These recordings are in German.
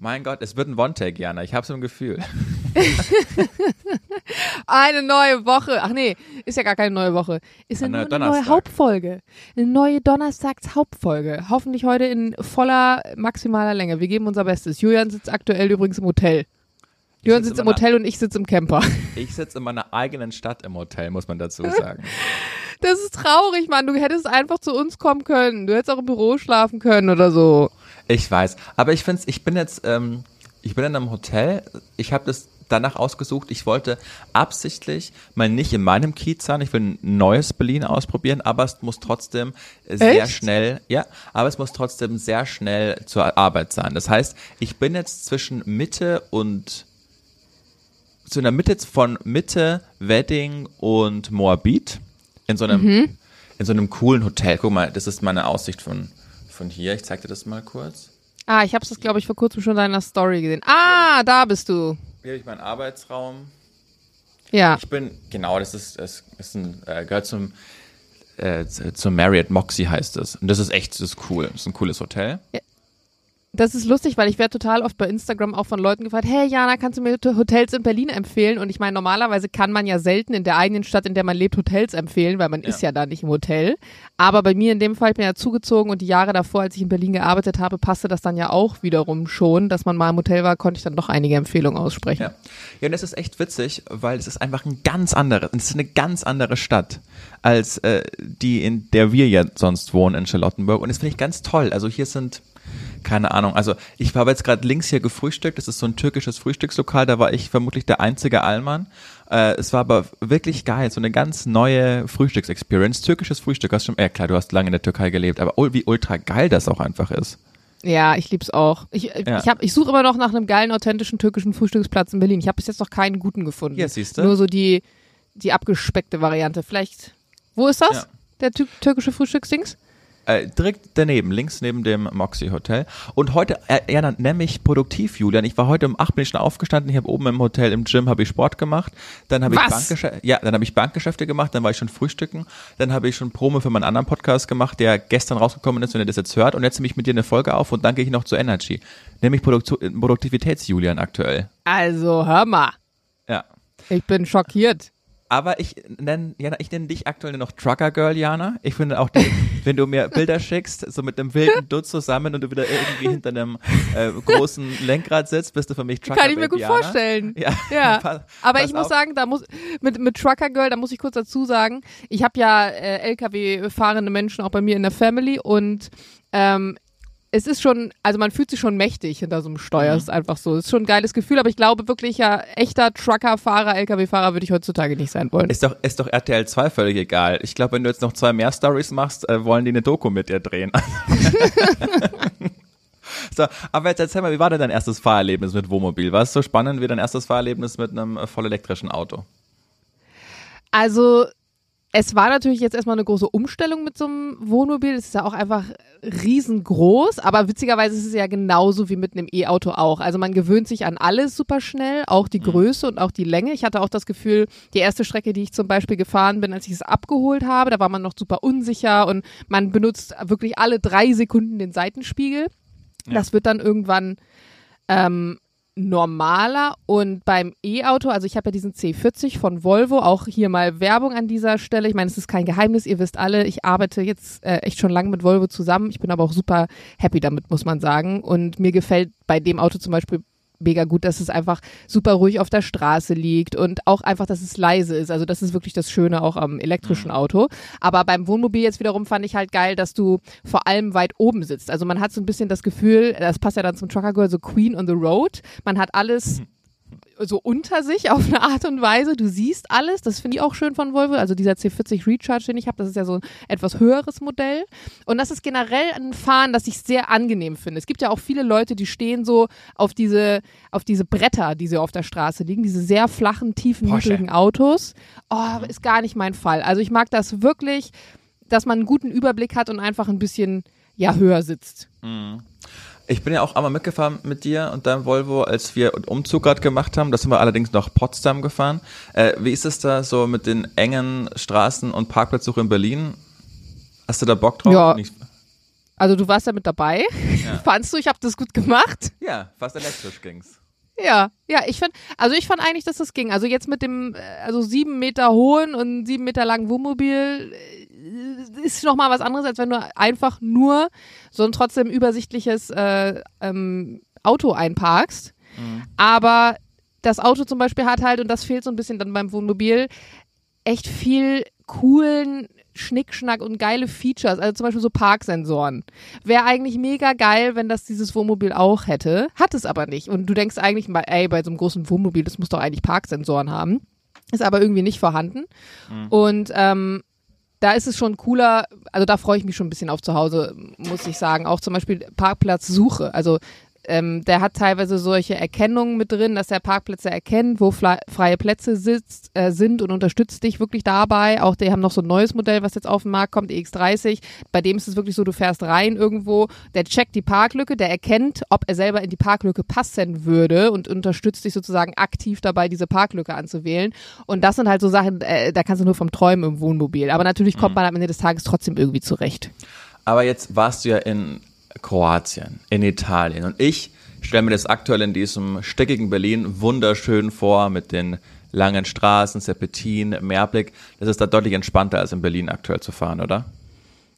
Mein Gott, es wird ein One-Take, Jana. Ich hab's im Gefühl. eine neue Woche. Ach nee, ist ja gar keine neue Woche. Ist eine, Eine neue. Hauptfolge. Eine neue Donnerstags-Hauptfolge. Hoffentlich heute in voller maximaler Länge. Wir geben unser Bestes. Julian sitzt aktuell übrigens im Hotel. Sitz sitzt im meiner- Hotel und ich sitze im Camper. Ich sitze in meiner eigenen Stadt im Hotel, muss man dazu sagen. Das ist traurig, Mann. Du hättest einfach zu uns kommen können. Du hättest auch im Büro schlafen können oder so. Ich weiß, aber ich finde, ich bin jetzt, ähm, ich bin in einem Hotel. Ich habe das danach ausgesucht. Ich wollte absichtlich mal nicht in meinem Kiez sein. Ich will ein neues Berlin ausprobieren, aber es muss trotzdem sehr Echt? schnell, ja, aber es muss trotzdem sehr schnell zur Arbeit sein. Das heißt, ich bin jetzt zwischen Mitte und zu einer Mitte von Mitte, Wedding und Moabit in so einem Mhm. in so einem coolen Hotel. Guck mal, das ist meine Aussicht von von hier. Ich zeig dir das mal kurz. Ah, ich habe das, glaube ich, vor kurzem schon in deiner Story gesehen. Ah, da bist du. Hier habe ich meinen Arbeitsraum. Ja. Ich bin, genau, das ist, das ist ein, äh, gehört zum, äh, zum Marriott Moxie heißt es. Und das ist echt, das ist cool. Das ist ein cooles Hotel. Das ist lustig, weil ich werde total oft bei Instagram auch von Leuten gefragt, hey Jana, kannst du mir Hotels in Berlin empfehlen? Und ich meine, normalerweise kann man ja selten in der eigenen Stadt, in der man lebt, Hotels empfehlen, weil man ist ja da nicht im Hotel. Aber bei mir in dem Fall, ich bin ja zugezogen und die Jahre davor, als ich in Berlin gearbeitet habe, passte das dann ja auch wiederum schon, dass man mal im Hotel war, konnte ich dann doch einige Empfehlungen aussprechen. Ja. Ja, und das ist echt witzig, weil es ist einfach ein ganz anderes, es ist eine ganz andere Stadt als äh, die, in der wir ja sonst wohnen in Charlottenburg. Und das finde ich ganz toll. Also hier sind, keine Ahnung, also ich habe jetzt gerade links hier gefrühstückt, das ist so ein türkisches Frühstückslokal, da war ich vermutlich der einzige Allmann. Äh, es war aber wirklich geil, so eine ganz neue Frühstücksexperience. Türkisches Frühstück, hast schon, ja klar, du hast lange in der Türkei gelebt, aber wie ultra geil das auch einfach ist. Ja, ich lieb's auch. Ich, Ja. ich, hab- ich suche immer noch nach einem geilen, authentischen türkischen Frühstücksplatz in Berlin. Ich habe bis jetzt noch keinen guten gefunden. Ja, siehste. Nur so die, die abgespeckte Variante. Vielleicht, wo ist das? Ja. Der tü- türkische Frühstücksdings? Äh, direkt daneben, links neben dem Moxie Hotel. Und heute, äh, ja, dann nenn mich produktiv, Julian. Ich war heute um acht bin ich schon aufgestanden. Ich habe oben im Hotel im Gym habe ich Sport gemacht. Dann habe ich ja, dann habe ich Bankgeschäfte gemacht. Dann war ich schon frühstücken. Dann habe ich schon Promo für meinen anderen Podcast gemacht, der gestern rausgekommen ist, wenn ihr das jetzt hört. Und jetzt nehme ich mit dir eine Folge auf und dann gehe ich noch zu Energy. Nämlich Produktu Produktivitäts-Julian aktuell. Also, hör mal. Ja. Ich bin schockiert. Aber ich nenne, Jana, ich nenne dich aktuell noch Trucker Girl, Jana. Ich finde auch, die, wenn du mir Bilder schickst, so mit einem wilden Dutt zusammen und du wieder irgendwie hinter einem äh, großen Lenkrad sitzt, bist du für mich Trucker Kann ich mir gut Jana. vorstellen. Ja. Ja. Pass- Aber pass ich muss auf. sagen, da muss mit mit Trucker Girl, da muss ich kurz dazu sagen, ich habe ja äh, LKW fahrende Menschen auch bei mir in der Family und ähm, es ist schon, also man fühlt sich schon mächtig hinter so einem Steuer, Mhm. ist einfach so. Ist schon ein geiles Gefühl, aber ich glaube wirklich ja, echter Trucker-Fahrer, LKW-Fahrer würde ich heutzutage nicht sein wollen. Ist doch, ist doch RTL 2 völlig egal. Ich glaube, wenn du jetzt noch zwei mehr Stories machst, äh, wollen die eine Doku mit dir drehen. so, aber jetzt erzähl mal, wie war denn dein erstes Fahrerlebnis mit Wohnmobil? War es so spannend wie dein erstes Fahrerlebnis mit einem äh, voll elektrischen Auto? Also, es war natürlich jetzt erstmal eine große Umstellung mit so einem Wohnmobil. Es ist ja auch einfach riesengroß, aber witzigerweise ist es ja genauso wie mit einem E-Auto auch. Also man gewöhnt sich an alles super schnell, auch die Größe und auch die Länge. Ich hatte auch das Gefühl, die erste Strecke, die ich zum Beispiel gefahren bin, als ich es abgeholt habe, da war man noch super unsicher und man benutzt wirklich alle drei Sekunden den Seitenspiegel. Das wird dann irgendwann ähm, normaler und beim E-Auto, also ich habe ja diesen C40 von Volvo, auch hier mal Werbung an dieser Stelle. Ich meine, es ist kein Geheimnis, ihr wisst alle, ich arbeite jetzt äh, echt schon lange mit Volvo zusammen. Ich bin aber auch super happy damit, muss man sagen. Und mir gefällt bei dem Auto zum Beispiel mega gut, dass es einfach super ruhig auf der Straße liegt und auch einfach, dass es leise ist. Also das ist wirklich das Schöne auch am elektrischen Auto. Aber beim Wohnmobil jetzt wiederum fand ich halt geil, dass du vor allem weit oben sitzt. Also man hat so ein bisschen das Gefühl, das passt ja dann zum Trucker Girl, so Queen on the Road. Man hat alles so unter sich auf eine Art und Weise. Du siehst alles. Das finde ich auch schön von Volvo. Also dieser C40 Recharge, den ich habe, das ist ja so ein etwas höheres Modell. Und das ist generell ein Fahren, das ich sehr angenehm finde. Es gibt ja auch viele Leute, die stehen so auf diese, auf diese Bretter, die so auf der Straße liegen, diese sehr flachen, tiefen, Porsche. niedrigen Autos. Oh, ist gar nicht mein Fall. Also ich mag das wirklich, dass man einen guten Überblick hat und einfach ein bisschen ja höher sitzt. Ich bin ja auch einmal mitgefahren mit dir und deinem Volvo, als wir Umzug gerade gemacht haben. Da sind wir allerdings nach Potsdam gefahren. Äh, wie ist es da so mit den engen Straßen und Parkplatzsuche in Berlin? Hast du da Bock drauf? Ja. Nicht- Also du warst ja mit dabei. Ja. Fandst du, ich habe das gut gemacht? Ja, fast elektrisch ging's. Ja, ja, ich fand, also ich fand eigentlich, dass das ging. Also jetzt mit dem, äh, also sieben Meter hohen und sieben Meter langen Wohnmobil äh, ist noch mal was anderes, als wenn du einfach nur so ein trotzdem übersichtliches äh, ähm, Auto einparkst. Aber das Auto zum Beispiel hat halt, und das fehlt so ein bisschen dann beim Wohnmobil, echt viel coolen Schnickschnack und geile Features, also zum Beispiel so Parksensoren. Wäre eigentlich mega geil, wenn das dieses Wohnmobil auch hätte, hat es aber nicht. Und du denkst eigentlich mal, ey, bei so einem großen Wohnmobil, das muss doch eigentlich Parksensoren haben. Ist aber irgendwie nicht vorhanden. Und ähm, da ist es schon cooler, also da freue ich mich schon ein bisschen auf zu Hause, muss ich sagen. Auch zum Beispiel Parkplatzsuche. Also ähm, der hat teilweise solche Erkennungen mit drin, dass der Parkplätze erkennt, wo freie Plätze sitzt, äh, sind und unterstützt dich wirklich dabei. Auch die haben noch so ein neues Modell, was jetzt auf den Markt kommt, EX30. Bei dem ist es wirklich so, du fährst rein irgendwo, der checkt die Parklücke, der erkennt, ob er selber in die Parklücke passen würde und unterstützt dich sozusagen aktiv dabei, diese Parklücke anzuwählen. Und das sind halt so Sachen, äh, da kannst du nur vom Träumen im Wohnmobil. Aber natürlich kommt man am Ende des Tages trotzdem irgendwie zurecht. Aber jetzt warst du ja in Kroatien, in Italien. Und ich stelle mir das aktuell in diesem stickigen Berlin wunderschön vor mit den langen Straßen, Serpentin, Meerblick. Das ist da deutlich entspannter als in Berlin aktuell zu fahren, oder?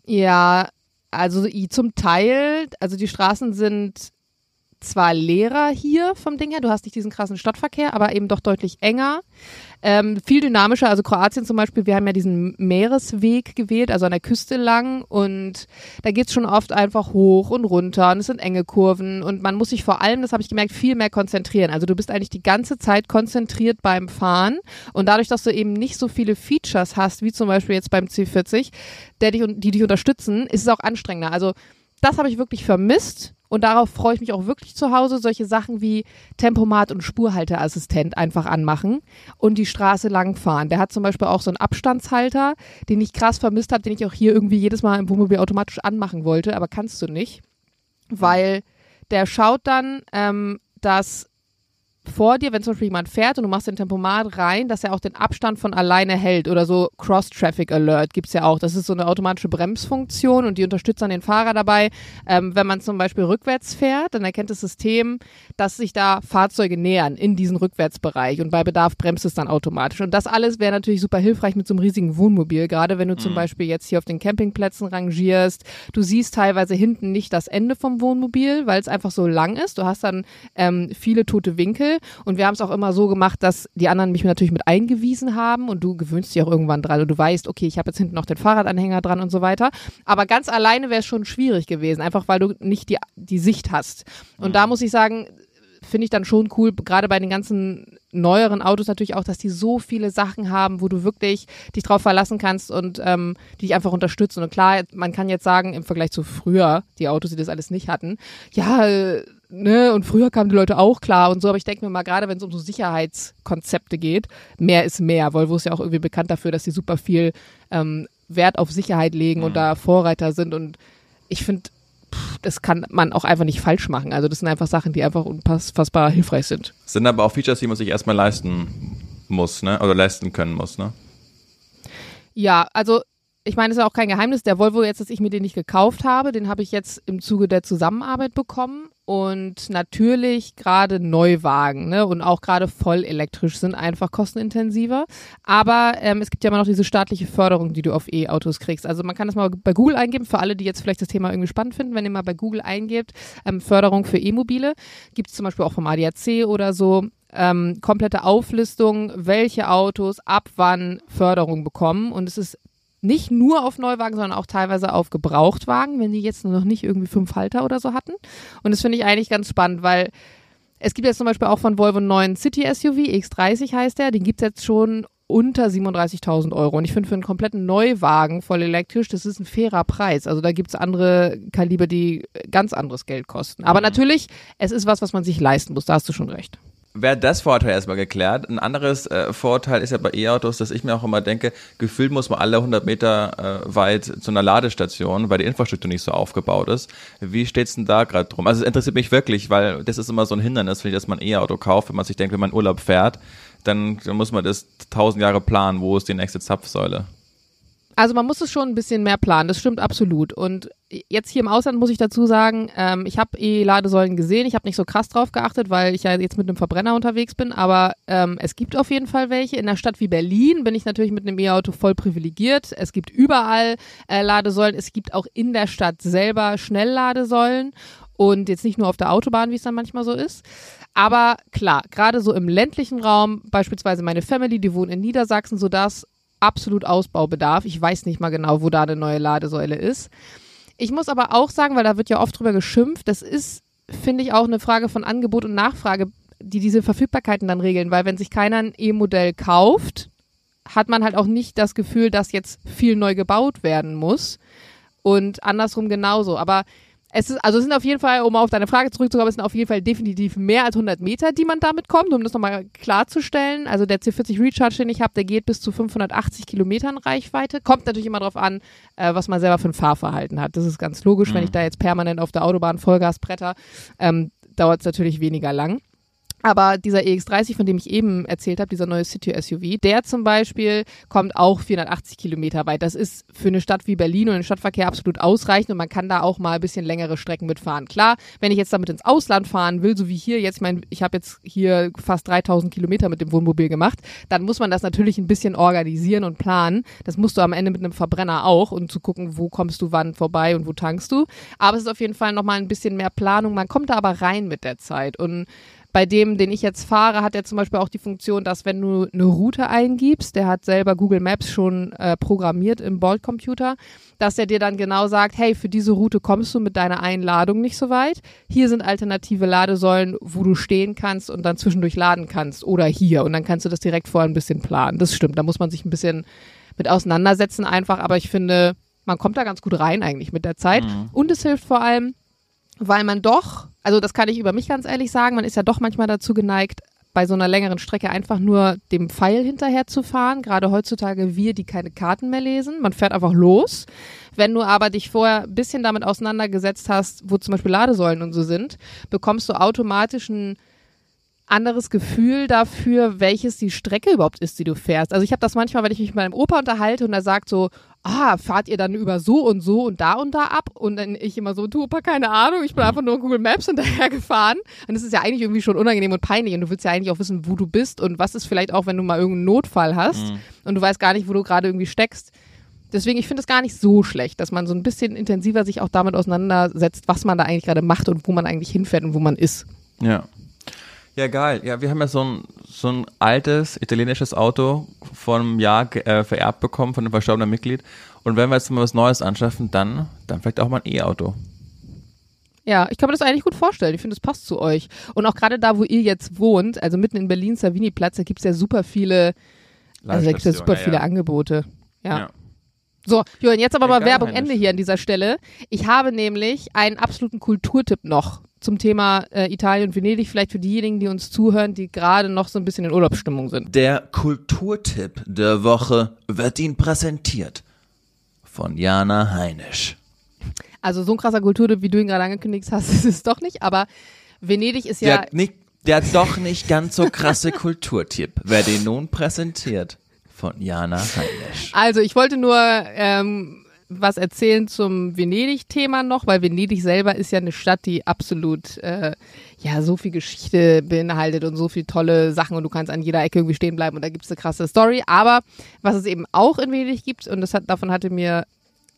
Ja, also zum Teil, also die Straßen sind zwar leerer hier vom Ding her, du hast nicht diesen krassen Stadtverkehr, aber eben doch deutlich enger. Ähm, viel dynamischer, also Kroatien zum Beispiel, wir haben ja diesen Meeresweg gewählt, also an der Küste lang und da geht's schon oft einfach hoch und runter und es sind enge Kurven und man muss sich vor allem, das habe ich gemerkt, viel mehr konzentrieren. Also du bist eigentlich die ganze Zeit konzentriert beim Fahren und dadurch, dass du eben nicht so viele Features hast, wie zum Beispiel jetzt beim C40, der dich, die dich unterstützen, ist es auch anstrengender. Also das habe ich wirklich vermisst und darauf freue ich mich auch wirklich zu Hause. Solche Sachen wie Tempomat und Spurhalteassistent einfach anmachen und die Straße langfahren. Der hat zum Beispiel auch so einen Abstandshalter, den ich krass vermisst habe, den ich auch hier irgendwie jedes Mal im Wohnmobil automatisch anmachen wollte, aber kannst du nicht, weil der schaut dann, ähm, dass vor dir, wenn zum Beispiel jemand fährt und du machst den Tempomat rein, dass er auch den Abstand von alleine hält oder so Cross-Traffic Alert gibt's ja auch. Das ist so eine automatische Bremsfunktion und die unterstützt dann den Fahrer dabei. Ähm, wenn man zum Beispiel rückwärts fährt, dann erkennt das System, dass sich da Fahrzeuge nähern in diesen Rückwärtsbereich und bei Bedarf bremst es dann automatisch. Und das alles wäre natürlich super hilfreich mit so einem riesigen Wohnmobil, gerade wenn du zum Beispiel jetzt hier auf den Campingplätzen rangierst. Du siehst teilweise hinten nicht das Ende vom Wohnmobil, weil es einfach so lang ist. Du hast dann ähm, viele tote Winkel und wir haben es auch immer so gemacht, dass die anderen mich natürlich mit eingewiesen haben und du gewöhnst dich auch irgendwann dran und du weißt, okay, ich habe jetzt hinten noch den Fahrradanhänger dran und so weiter. Aber ganz alleine wäre es schon schwierig gewesen, einfach weil du nicht die, die Sicht hast. Und da muss ich sagen, finde ich dann schon cool, gerade bei den ganzen neueren Autos natürlich auch, dass die so viele Sachen haben, wo du wirklich dich drauf verlassen kannst und ähm, die dich einfach unterstützen. Und klar, man kann jetzt sagen, im Vergleich zu früher, die Autos, die das alles nicht hatten, ja, äh, ne, und früher kamen die Leute auch klar und so, aber ich denke mir mal, gerade wenn es um so Sicherheitskonzepte geht, mehr ist mehr. Volvo ist ja auch irgendwie bekannt dafür, dass sie super viel ähm, Wert auf Sicherheit legen und da Vorreiter sind und ich finde, das kann man auch einfach nicht falsch machen. Also das sind einfach Sachen, die einfach unfassbar hilfreich sind. Sind aber auch Features, die man sich erstmal leisten muss, ne? Oder leisten können muss, ne? Ja, also ich meine, es ist auch kein Geheimnis. Der Volvo jetzt, dass ich mir den nicht gekauft habe, den habe ich jetzt im Zuge der Zusammenarbeit bekommen. Und natürlich gerade Neuwagen ne, und auch gerade voll elektrisch sind einfach kostenintensiver. Aber ähm, es gibt ja immer noch diese staatliche Förderung, die du auf E-Autos kriegst. Also man kann das mal bei Google eingeben, für alle, die jetzt vielleicht das Thema irgendwie spannend finden, wenn ihr mal bei Google eingebt, ähm, Förderung für E-Mobile. Gibt es zum Beispiel auch vom ADAC oder so. Ähm, komplette Auflistung, welche Autos ab wann Förderung bekommen. Und es ist nicht nur auf Neuwagen, sondern auch teilweise auf Gebrauchtwagen, wenn die jetzt nur noch nicht irgendwie fünf Halter oder so hatten. Und das finde ich eigentlich ganz spannend, weil es gibt jetzt zum Beispiel auch von Volvo einen neuen City-SUV, X30 heißt der, den gibt es jetzt schon unter 37.000 Euro. Und ich finde für einen kompletten Neuwagen voll elektrisch, das ist ein fairer Preis. Also da gibt es andere Kaliber, die ganz anderes Geld kosten. Aber natürlich, es ist was, was man sich leisten muss, da hast du schon recht. Wäre das Vorteil erstmal geklärt. Ein anderes äh, Vorteil ist ja bei E-Autos, dass ich mir auch immer denke, gefühlt muss man alle 100 Meter äh, weit zu einer Ladestation, weil die Infrastruktur nicht so aufgebaut ist. Wie steht's denn da gerade drum? Also es interessiert mich wirklich, weil das ist immer so ein Hindernis, ich, dass man E-Auto kauft, wenn man sich denkt, wenn man Urlaub fährt, dann, dann muss man das tausend Jahre planen, wo ist die nächste Zapfsäule. Also man muss es schon ein bisschen mehr planen, das stimmt absolut. Und jetzt hier im Ausland muss ich dazu sagen, ähm, ich habe E-Ladesäulen gesehen, ich habe nicht so krass drauf geachtet, weil ich ja jetzt mit einem Verbrenner unterwegs bin, aber ähm, es gibt auf jeden Fall welche. In einer Stadt wie Berlin bin ich natürlich mit einem E-Auto voll privilegiert. Es gibt überall äh, Ladesäulen, es gibt auch in der Stadt selber Schnellladesäulen und jetzt nicht nur auf der Autobahn, wie es dann manchmal so ist. Aber klar, gerade so im ländlichen Raum, beispielsweise meine Family, die wohnt in Niedersachsen, so dass absolut Ausbaubedarf. Ich weiß nicht mal genau, wo da eine neue Ladesäule ist. Ich muss aber auch sagen, weil da wird ja oft drüber geschimpft, das ist, finde ich, auch eine Frage von Angebot und Nachfrage, die diese Verfügbarkeiten dann regeln, weil wenn sich keiner ein E-Modell kauft, hat man halt auch nicht das Gefühl, dass jetzt viel neu gebaut werden muss. Und andersrum genauso. Aber es ist, also es sind auf jeden Fall, um auf deine Frage zurückzukommen, es sind auf jeden Fall definitiv mehr als 100 Meter, die man damit kommt, um das nochmal klarzustellen. Also der C40 Recharge, den ich habe, der geht bis zu 580 Kilometern Reichweite. Kommt natürlich immer darauf an, äh, was man selber für ein Fahrverhalten hat. Das ist ganz logisch, mhm. wenn ich da jetzt permanent auf der Autobahn Vollgas bretter, ähm, dauert es natürlich weniger lang. Aber dieser EX30, von dem ich eben erzählt habe, dieser neue City SUV, der zum Beispiel kommt auch 480 Kilometer weit. Das ist für eine Stadt wie Berlin und den Stadtverkehr absolut ausreichend und man kann da auch mal ein bisschen längere Strecken mitfahren. Klar, wenn ich jetzt damit ins Ausland fahren will, so wie hier jetzt, ich meine, ich habe jetzt hier fast 3000 Kilometer mit dem Wohnmobil gemacht, dann muss man das natürlich ein bisschen organisieren und planen. Das musst du am Ende mit einem Verbrenner auch und zu gucken, wo kommst du wann vorbei und wo tankst du. Aber es ist auf jeden Fall nochmal ein bisschen mehr Planung. Man kommt da aber rein mit der Zeit und bei dem, den ich jetzt fahre, hat er zum Beispiel auch die Funktion, dass wenn du eine Route eingibst, der hat selber Google Maps schon äh, programmiert im Bolt-Computer, dass er dir dann genau sagt, hey, für diese Route kommst du mit deiner Einladung nicht so weit. Hier sind alternative Ladesäulen, wo du stehen kannst und dann zwischendurch laden kannst oder hier. Und dann kannst du das direkt vorher ein bisschen planen. Das stimmt, da muss man sich ein bisschen mit auseinandersetzen einfach, aber ich finde, man kommt da ganz gut rein eigentlich mit der Zeit. Mhm. Und es hilft vor allem, weil man doch, also das kann ich über mich ganz ehrlich sagen, man ist ja doch manchmal dazu geneigt, bei so einer längeren Strecke einfach nur dem Pfeil hinterher zu fahren. Gerade heutzutage wir, die keine Karten mehr lesen. Man fährt einfach los. Wenn du aber dich vorher ein bisschen damit auseinandergesetzt hast, wo zum Beispiel Ladesäulen und so sind, bekommst du automatisch ein anderes Gefühl dafür, welches die Strecke überhaupt ist, die du fährst. Also ich habe das manchmal, wenn ich mich mit meinem Opa unterhalte und er sagt so, ah, fahrt ihr dann über so und so und da und da ab? Und dann ich immer so, du keine Ahnung, ich bin einfach nur Google Maps hinterher gefahren. Und das ist ja eigentlich irgendwie schon unangenehm und peinlich und du willst ja eigentlich auch wissen, wo du bist und was ist vielleicht auch, wenn du mal irgendeinen Notfall hast mhm. und du weißt gar nicht, wo du gerade irgendwie steckst. Deswegen, ich finde es gar nicht so schlecht, dass man so ein bisschen intensiver sich auch damit auseinandersetzt, was man da eigentlich gerade macht und wo man eigentlich hinfährt und wo man ist. Ja. Ja, geil. Ja, wir haben ja so ein, so ein altes italienisches Auto vor einem Jahr äh, vererbt bekommen von einem verstorbenen Mitglied. Und wenn wir jetzt mal was Neues anschaffen, dann, dann vielleicht auch mal ein E-Auto. Ja, ich kann mir das eigentlich gut vorstellen. Ich finde, es passt zu euch. Und auch gerade da, wo ihr jetzt wohnt, also mitten in Berlin, Savini-Platz, da gibt es ja super viele, also da gibt ja super ja, viele ja. Angebote. Ja. ja. So, Johann, jetzt aber mal Werbung Ende hier an dieser Stelle. Ich habe nämlich einen absoluten Kulturtipp noch zum Thema äh, Italien und Venedig, vielleicht für diejenigen, die uns zuhören, die gerade noch so ein bisschen in Urlaubsstimmung sind. Der Kulturtipp der Woche wird Ihnen präsentiert von Jana Heinisch. Also so ein krasser Kulturtipp, wie du ihn gerade angekündigt hast, ist es doch nicht, aber Venedig ist ja... Der, nicht, der doch nicht ganz so krasse Kulturtipp, wer den nun präsentiert von Jana Heinisch. Also ich wollte nur ähm, was erzählen zum Venedig-Thema noch, weil Venedig selber ist ja eine Stadt, die absolut äh, ja so viel Geschichte beinhaltet und so viele tolle Sachen und du kannst an jeder Ecke irgendwie stehen bleiben und da gibt es eine krasse Story. Aber was es eben auch in Venedig gibt, und das hat, davon hatte mir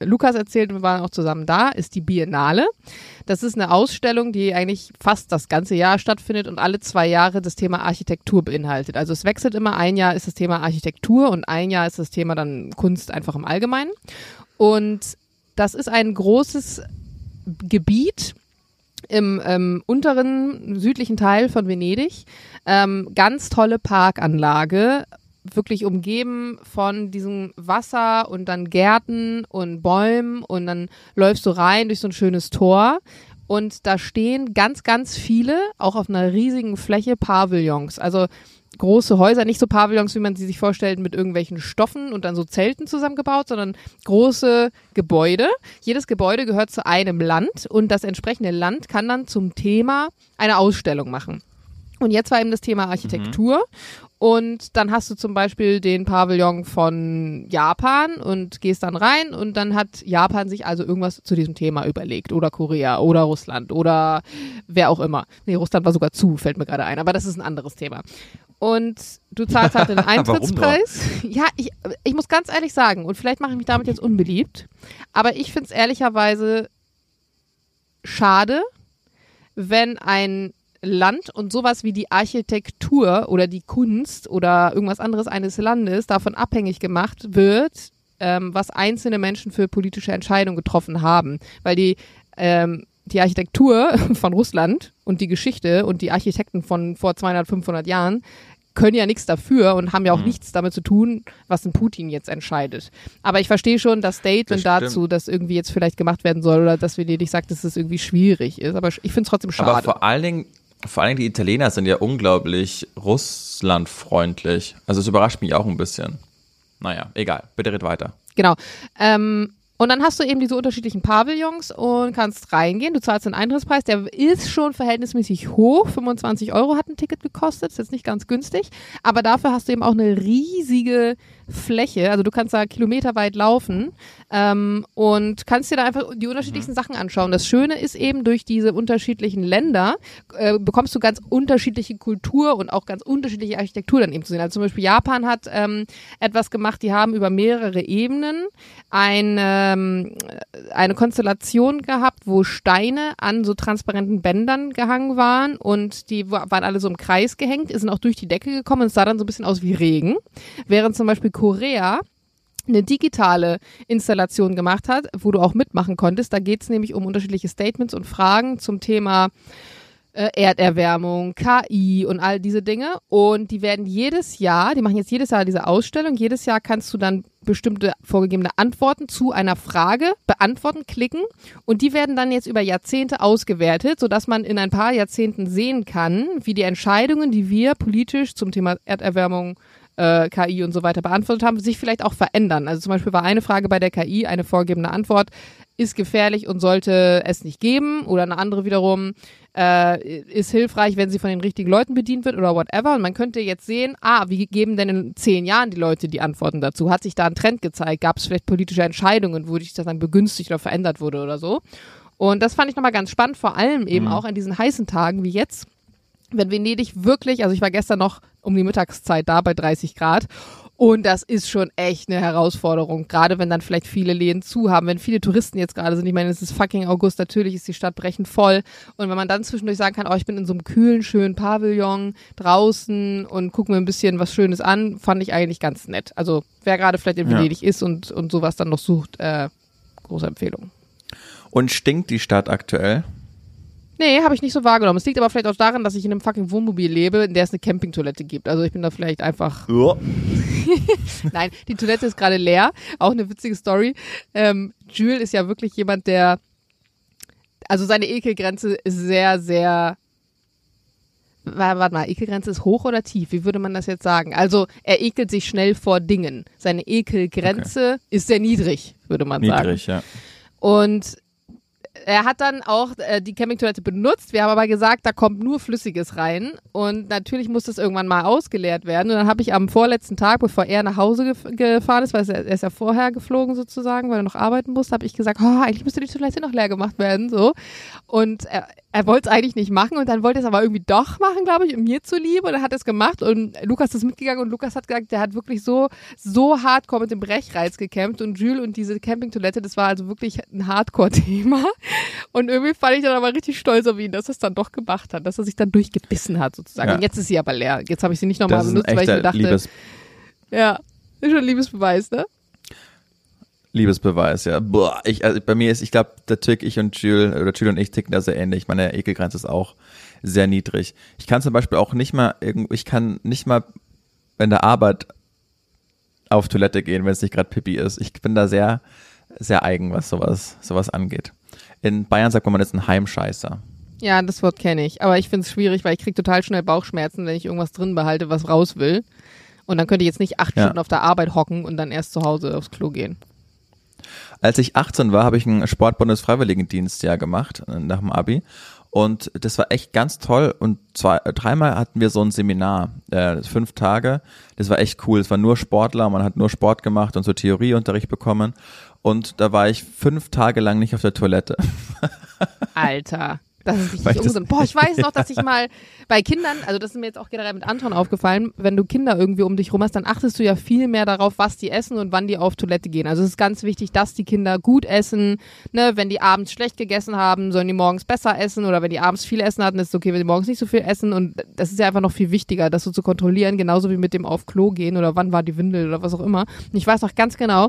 Lukas erzählt, wir waren auch zusammen da, ist die Biennale. Das ist eine Ausstellung, die eigentlich fast das ganze Jahr stattfindet und alle zwei Jahre das Thema Architektur beinhaltet. Also es wechselt immer, ein Jahr ist das Thema Architektur und ein Jahr ist das Thema dann Kunst einfach im Allgemeinen. Und das ist ein großes Gebiet im ähm, unteren südlichen Teil von Venedig. Ähm, ganz tolle Parkanlage, wirklich umgeben von diesem Wasser und dann Gärten und Bäumen und dann läufst du rein durch so ein schönes Tor und da stehen ganz, ganz viele, auch auf einer riesigen Fläche, Pavillons. Also große Häuser, nicht so Pavillons, wie man sie sich vorstellt, mit irgendwelchen Stoffen und dann so Zelten zusammengebaut, sondern große Gebäude. Jedes Gebäude gehört zu einem Land und das entsprechende Land kann dann zum Thema eine Ausstellung machen. Und jetzt war eben das Thema Architektur. Und dann hast du zum Beispiel den Pavillon von Japan und gehst dann rein und dann hat Japan sich also irgendwas zu diesem Thema überlegt. Oder Korea oder Russland oder wer auch immer. Nee, Russland war sogar zu, fällt mir gerade ein. Aber das ist ein anderes Thema. Und du zahlst halt den Eintrittspreis. ja, ich, ich muss ganz ehrlich sagen, und vielleicht mache ich mich damit jetzt unbeliebt, aber ich finde es ehrlicherweise schade, wenn ein Land und sowas wie die Architektur oder die Kunst oder irgendwas anderes eines Landes davon abhängig gemacht wird, ähm, was einzelne Menschen für politische Entscheidungen getroffen haben. Weil die, ähm, die Architektur von Russland und die Geschichte und die Architekten von vor 200, 500 Jahren können ja nichts dafür und haben ja auch mhm. nichts damit zu tun, was ein Putin jetzt entscheidet. Aber ich verstehe schon das Statement das dazu, dass irgendwie jetzt vielleicht gemacht werden soll oder dass Venedig sagt, dass es irgendwie schwierig ist. Aber ich finde es trotzdem schade. Aber vor allen Dingen vor allem die Italiener sind ja unglaublich russlandfreundlich. Also es überrascht mich auch ein bisschen. Naja, egal. Bitte red weiter. Genau. Ähm, und dann hast du eben diese unterschiedlichen Pavillons und kannst reingehen. Du zahlst den Eintrittspreis, der ist schon verhältnismäßig hoch. 25 Euro hat ein Ticket gekostet, ist jetzt nicht ganz günstig. Aber dafür hast du eben auch eine riesige Fläche. Also du kannst da kilometerweit laufen ähm, und kannst dir da einfach die unterschiedlichsten mhm. Sachen anschauen. Das Schöne ist eben, durch diese unterschiedlichen Länder äh, bekommst du ganz unterschiedliche Kultur und auch ganz unterschiedliche Architektur dann eben zu sehen. Also zum Beispiel Japan hat ähm, etwas gemacht, die haben über mehrere Ebenen ein, ähm, eine Konstellation gehabt, wo Steine an so transparenten Bändern gehangen waren und die waren alle so im Kreis gehängt, sind auch durch die Decke gekommen und es sah dann so ein bisschen aus wie Regen. Während zum Beispiel Korea eine digitale Installation gemacht hat, wo du auch mitmachen konntest. Da geht es nämlich um unterschiedliche Statements und Fragen zum Thema äh, Erderwärmung, KI und all diese Dinge. Und die werden jedes Jahr, die machen jetzt jedes Jahr diese Ausstellung, jedes Jahr kannst du dann bestimmte vorgegebene Antworten zu einer Frage beantworten, klicken und die werden dann jetzt über Jahrzehnte ausgewertet, sodass man in ein paar Jahrzehnten sehen kann, wie die Entscheidungen, die wir politisch zum Thema Erderwärmung äh, KI und so weiter beantwortet haben, sich vielleicht auch verändern. Also zum Beispiel war eine Frage bei der KI eine vorgegebene Antwort, ist gefährlich und sollte es nicht geben. Oder eine andere wiederum, äh, ist hilfreich, wenn sie von den richtigen Leuten bedient wird oder whatever. Und man könnte jetzt sehen, ah, wie geben denn in zehn Jahren die Leute die Antworten dazu? Hat sich da ein Trend gezeigt? Gab es vielleicht politische Entscheidungen, wo sich das dann begünstigt oder verändert wurde oder so? Und das fand ich nochmal ganz spannend, vor allem eben mhm. auch an diesen heißen Tagen wie jetzt, wenn Venedig wirklich, also ich war gestern noch um die Mittagszeit da bei 30 Grad und das ist schon echt eine Herausforderung, gerade wenn dann vielleicht viele Läden zu haben, wenn viele Touristen jetzt gerade sind. Ich meine, es ist fucking August, natürlich ist die Stadt brechend voll. Und wenn man dann zwischendurch sagen kann, oh, ich bin in so einem kühlen, schönen Pavillon draußen und gucke mir ein bisschen was Schönes an, fand ich eigentlich ganz nett. Also wer gerade vielleicht in Venedig ja. ist und, und sowas dann noch sucht, äh, große Empfehlung. Und stinkt die Stadt aktuell? Nee, habe ich nicht so wahrgenommen. Es liegt aber vielleicht auch daran, dass ich in einem fucking Wohnmobil lebe, in der es eine Campingtoilette gibt. Also ich bin da vielleicht einfach. Ja. Nein, die Toilette ist gerade leer. Auch eine witzige Story. Ähm, Jules ist ja wirklich jemand, der. Also seine Ekelgrenze ist sehr, sehr. Warte mal, Ekelgrenze ist hoch oder tief? Wie würde man das jetzt sagen? Also er ekelt sich schnell vor Dingen. Seine Ekelgrenze okay. ist sehr niedrig, würde man niedrig, sagen. Niedrig, ja. Und er hat dann auch äh, die Campingtoilette benutzt. Wir haben aber gesagt, da kommt nur Flüssiges rein. Und natürlich muss das irgendwann mal ausgeleert werden. Und dann habe ich am vorletzten Tag, bevor er nach Hause gef gefahren ist, weil er, er ist ja vorher geflogen sozusagen, weil er noch arbeiten musste, habe ich gesagt, oh, eigentlich müsste die Toilette noch leer gemacht werden. So. Und er, er wollte es eigentlich nicht machen und dann wollte es aber irgendwie doch machen, glaube ich, um mir zuliebe. Und er hat es gemacht und Lukas ist mitgegangen und Lukas hat gesagt, der hat wirklich so, so hardcore mit dem Brechreiz gekämpft und Jules und diese Campingtoilette, das war also wirklich ein Hardcore-Thema. Und irgendwie fand ich dann aber richtig stolz auf ihn, dass er es dann doch gemacht hat, dass er sich dann durchgebissen hat sozusagen. Ja. Und jetzt ist sie aber leer. Jetzt habe ich sie nicht nochmal benutzt, weil ich mir dachte, Liebes ja, ist schon ein Liebesbeweis, ne? Liebesbeweis, ja. Boah, ich, also bei mir ist, ich glaube, der Tick, ich und Jules, oder Jules und ich ticken da sehr ähnlich. Meine Ekelgrenze ist auch sehr niedrig. Ich kann zum Beispiel auch nicht mal, ich kann nicht mal in der Arbeit auf Toilette gehen, wenn es nicht gerade Pipi ist. Ich bin da sehr, sehr eigen, was sowas, sowas angeht. In Bayern sagt man, man ist ein Heimscheißer. Ja, das Wort kenne ich. Aber ich finde es schwierig, weil ich kriege total schnell Bauchschmerzen, wenn ich irgendwas drin behalte, was raus will. Und dann könnte ich jetzt nicht acht ja. Stunden auf der Arbeit hocken und dann erst zu Hause aufs Klo gehen. Als ich 18 war, habe ich einen Sportbundesfreiwilligendienst ja gemacht äh, nach dem Abi. Und das war echt ganz toll. Und zwei, dreimal hatten wir so ein Seminar, äh, fünf Tage. Das war echt cool. Es war nur Sportler, man hat nur Sport gemacht und so Theorieunterricht bekommen. Und da war ich fünf Tage lang nicht auf der Toilette. Alter. Das ist richtig ungesund. Boah, ich weiß noch, dass ich mal bei Kindern, also das ist mir jetzt auch generell mit Anton aufgefallen, wenn du Kinder irgendwie um dich rum hast, dann achtest du ja viel mehr darauf, was die essen und wann die auf Toilette gehen. Also es ist ganz wichtig, dass die Kinder gut essen. Ne? Wenn die abends schlecht gegessen haben, sollen die morgens besser essen oder wenn die abends viel essen hatten, ist es okay, wenn die morgens nicht so viel essen und das ist ja einfach noch viel wichtiger, das so zu kontrollieren, genauso wie mit dem auf Klo gehen oder wann war die Windel oder was auch immer. Und ich weiß noch ganz genau,